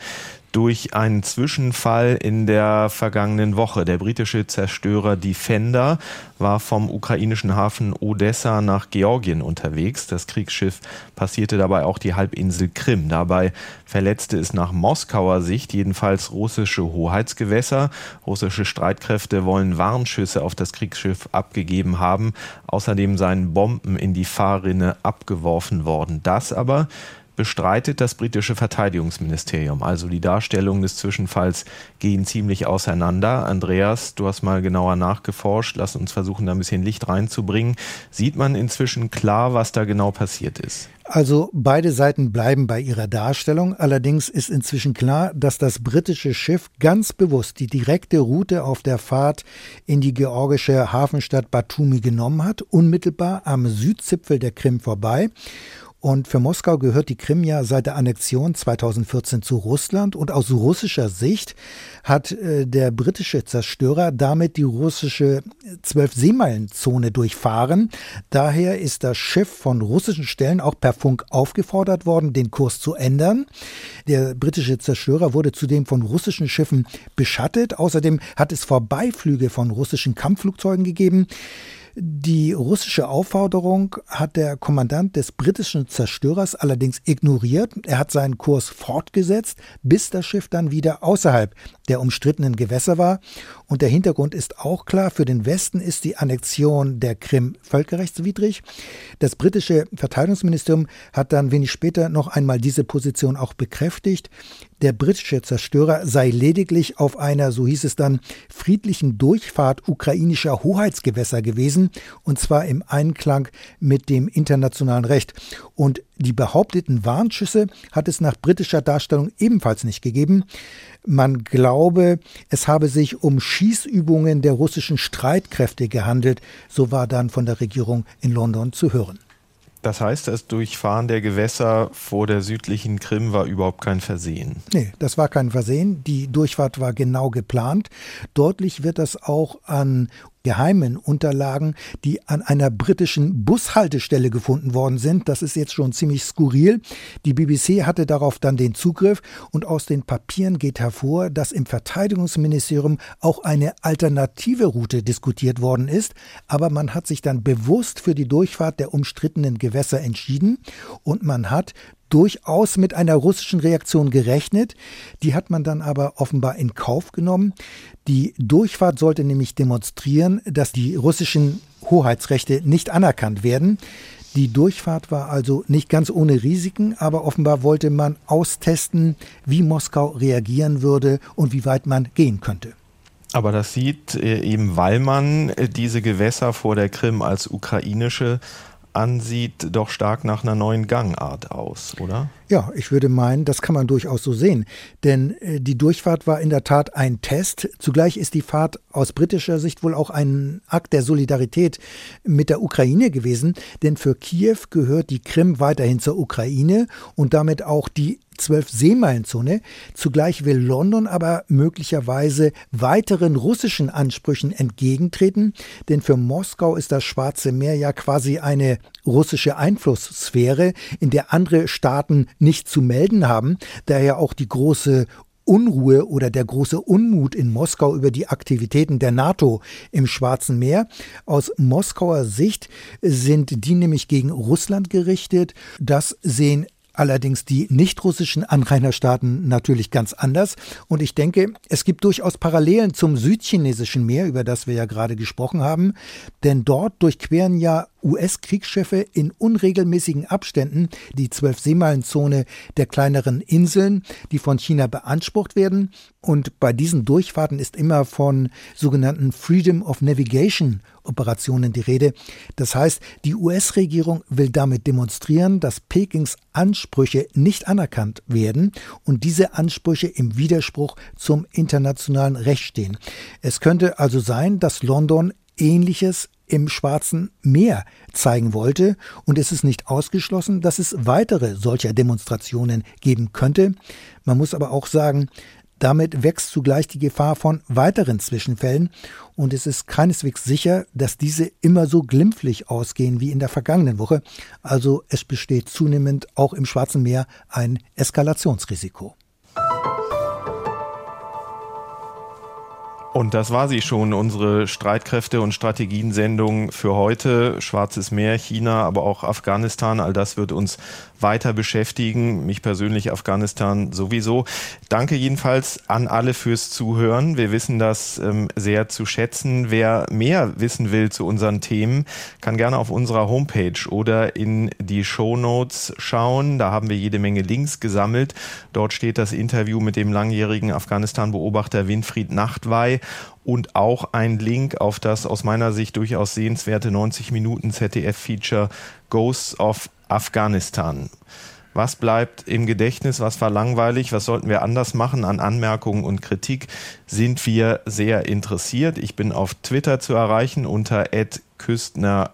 durch einen Zwischenfall in der vergangenen Woche. Der britische Zerstörer Defender war vom ukrainischen Hafen Odessa nach Georgien unterwegs. Das Kriegsschiff passierte dabei auch die Halbinsel Krim. Dabei verletzte es nach Moskauer Sicht jedenfalls russische Hoheitsgewässer. Russische Streitkräfte wollen Warnschüsse auf das Kriegsschiff abgegeben haben. Außerdem seien Bomben in die Fahrrinne abgeworfen worden. Das aber bestreitet das britische Verteidigungsministerium. Also die Darstellungen des Zwischenfalls gehen ziemlich auseinander. Andreas, du hast mal genauer nachgeforscht. Lass uns versuchen, da ein bisschen Licht reinzubringen. Sieht man inzwischen klar, was da genau passiert ist?
Also beide Seiten bleiben bei ihrer Darstellung. Allerdings ist inzwischen klar, dass das britische Schiff ganz bewusst die direkte Route auf der Fahrt in die georgische Hafenstadt Batumi genommen hat, unmittelbar am Südzipfel der Krim vorbei. Und für Moskau gehört die Krim ja seit der Annexion 2014 zu Russland. Und aus russischer Sicht hat äh, der britische Zerstörer damit die russische Zwölf-Seemeilen-Zone durchfahren. Daher ist das Schiff von russischen Stellen auch per Funk aufgefordert worden, den Kurs zu ändern. Der britische Zerstörer wurde zudem von russischen Schiffen beschattet. Außerdem hat es Vorbeiflüge von russischen Kampfflugzeugen gegeben. Die russische Aufforderung hat der Kommandant des britischen Zerstörers allerdings ignoriert. Er hat seinen Kurs fortgesetzt, bis das Schiff dann wieder außerhalb der umstrittenen Gewässer war. Und der Hintergrund ist auch klar. Für den Westen ist die Annexion der Krim völkerrechtswidrig. Das britische Verteidigungsministerium hat dann wenig später noch einmal diese Position auch bekräftigt. Der britische Zerstörer sei lediglich auf einer, so hieß es dann, friedlichen Durchfahrt ukrainischer Hoheitsgewässer gewesen, und zwar im Einklang mit dem internationalen Recht. Und die behaupteten Warnschüsse hat es nach britischer Darstellung ebenfalls nicht gegeben. Man glaube, es habe sich um Schießübungen der russischen Streitkräfte gehandelt, so war dann von der Regierung in London zu hören.
Das heißt, das Durchfahren der Gewässer vor der südlichen Krim war überhaupt kein Versehen.
Nee, das war kein Versehen. Die Durchfahrt war genau geplant. Deutlich wird das auch an geheimen Unterlagen, die an einer britischen Bushaltestelle gefunden worden sind. Das ist jetzt schon ziemlich skurril. Die BBC hatte darauf dann den Zugriff und aus den Papieren geht hervor, dass im Verteidigungsministerium auch eine alternative Route diskutiert worden ist, aber man hat sich dann bewusst für die Durchfahrt der umstrittenen Gewässer entschieden und man hat durchaus mit einer russischen Reaktion gerechnet. Die hat man dann aber offenbar in Kauf genommen. Die Durchfahrt sollte nämlich demonstrieren, dass die russischen Hoheitsrechte nicht anerkannt werden. Die Durchfahrt war also nicht ganz ohne Risiken, aber offenbar wollte man austesten, wie Moskau reagieren würde und wie weit man gehen könnte.
Aber das sieht äh, eben, weil man äh, diese Gewässer vor der Krim als ukrainische ansieht, doch stark nach einer neuen Gangart aus, oder?
Ja, ich würde meinen, das kann man durchaus so sehen. Denn äh, die Durchfahrt war in der Tat ein Test. Zugleich ist die Fahrt aus britischer Sicht wohl auch ein Akt der Solidarität mit der Ukraine gewesen. Denn für Kiew gehört die Krim weiterhin zur Ukraine und damit auch die Zwölf-Seemeilenzone. Zugleich will London aber möglicherweise weiteren russischen Ansprüchen entgegentreten, denn für Moskau ist das Schwarze Meer ja quasi eine russische Einflusssphäre, in der andere Staaten nicht zu melden haben, daher auch die große Unruhe oder der große Unmut in Moskau über die Aktivitäten der NATO im Schwarzen Meer. Aus Moskauer Sicht sind die nämlich gegen Russland gerichtet. Das sehen allerdings die nicht-russischen Anrainerstaaten natürlich ganz anders. Und ich denke, es gibt durchaus Parallelen zum südchinesischen Meer, über das wir ja gerade gesprochen haben. Denn dort durchqueren ja US-Kriegsschiffe in unregelmäßigen Abständen die Zwölf-Seemeilenzone der kleineren Inseln, die von China beansprucht werden. Und bei diesen Durchfahrten ist immer von sogenannten Freedom of Navigation Operationen die Rede. Das heißt, die US-Regierung will damit demonstrieren, dass Pekings Ansprüche nicht anerkannt werden und diese Ansprüche im Widerspruch zum internationalen Recht stehen. Es könnte also sein, dass London Ähnliches im Schwarzen Meer zeigen wollte. Und es ist nicht ausgeschlossen, dass es weitere solcher Demonstrationen geben könnte. Man muss aber auch sagen, damit wächst zugleich die Gefahr von weiteren Zwischenfällen und es ist keineswegs sicher, dass diese immer so glimpflich ausgehen wie in der vergangenen Woche. Also es besteht zunehmend auch im Schwarzen Meer ein Eskalationsrisiko.
Und das war sie schon, unsere Streitkräfte- und Strategiensendung für heute. Schwarzes Meer, China, aber auch Afghanistan, all das wird uns weiter beschäftigen. Mich persönlich Afghanistan sowieso. Danke jedenfalls an alle fürs Zuhören. Wir wissen das ähm, sehr zu schätzen. Wer mehr wissen will zu unseren Themen, kann gerne auf unserer Homepage oder in die Show Notes schauen. Da haben wir jede Menge Links gesammelt. Dort steht das Interview mit dem langjährigen Afghanistan-Beobachter Winfried Nachtwey und auch ein Link auf das aus meiner Sicht durchaus sehenswerte 90 Minuten ZDF-Feature Ghosts of Afghanistan. Was bleibt im Gedächtnis? Was war langweilig? Was sollten wir anders machen? An Anmerkungen und Kritik sind wir sehr interessiert. Ich bin auf Twitter zu erreichen unter küstnerk.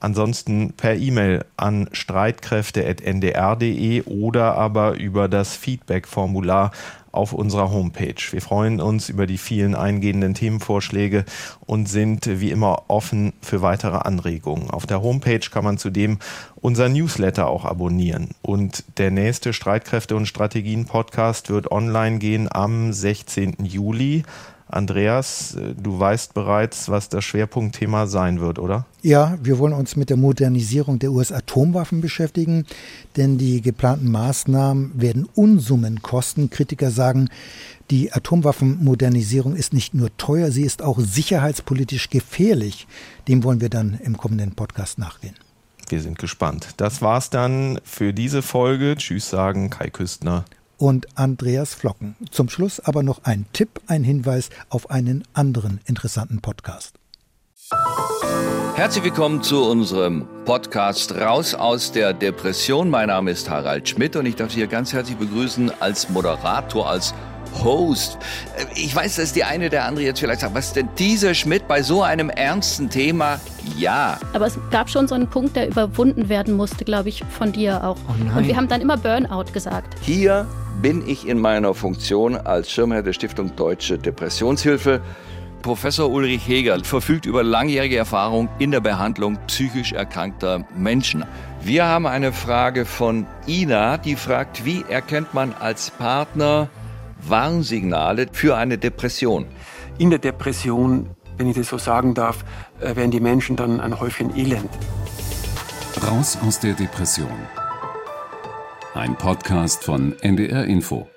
Ansonsten per E-Mail an streitkräfte.ndr.de oder aber über das Feedback-Formular auf unserer Homepage. Wir freuen uns über die vielen eingehenden Themenvorschläge und sind wie immer offen für weitere Anregungen. Auf der Homepage kann man zudem unser Newsletter auch abonnieren. Und der nächste Streitkräfte und Strategien Podcast wird online gehen am 16. Juli. Andreas, du weißt bereits, was das Schwerpunktthema sein wird, oder?
Ja, wir wollen uns mit der Modernisierung der US-Atomwaffen beschäftigen, denn die geplanten Maßnahmen werden Unsummen kosten. Kritiker sagen, die Atomwaffenmodernisierung ist nicht nur teuer, sie ist auch sicherheitspolitisch gefährlich. Dem wollen wir dann im kommenden Podcast nachgehen.
Wir sind gespannt. Das war's dann für diese Folge. Tschüss sagen Kai Küstner
und Andreas Flocken. Zum Schluss aber noch ein Tipp, ein Hinweis auf einen anderen interessanten Podcast.
Herzlich willkommen zu unserem Podcast Raus aus der Depression. Mein Name ist Harald Schmidt und ich darf Sie hier ganz herzlich begrüßen als Moderator, als Host. Ich weiß, dass die eine oder andere jetzt vielleicht sagt, was denn dieser Schmidt bei so einem ernsten Thema? Ja.
Aber es gab schon so einen Punkt, der überwunden werden musste, glaube ich, von dir auch. Oh und wir haben dann immer Burnout gesagt.
Hier bin ich in meiner Funktion als Schirmherr der Stiftung Deutsche Depressionshilfe. Professor Ulrich Heger verfügt über langjährige Erfahrung in der Behandlung psychisch erkrankter Menschen. Wir haben eine Frage von Ina, die fragt, wie erkennt man als Partner Warnsignale für eine Depression?
In der Depression, wenn ich das so sagen darf, äh, werden die Menschen dann ein Häufchen elend.
Raus aus der Depression. Ein Podcast von NDR Info.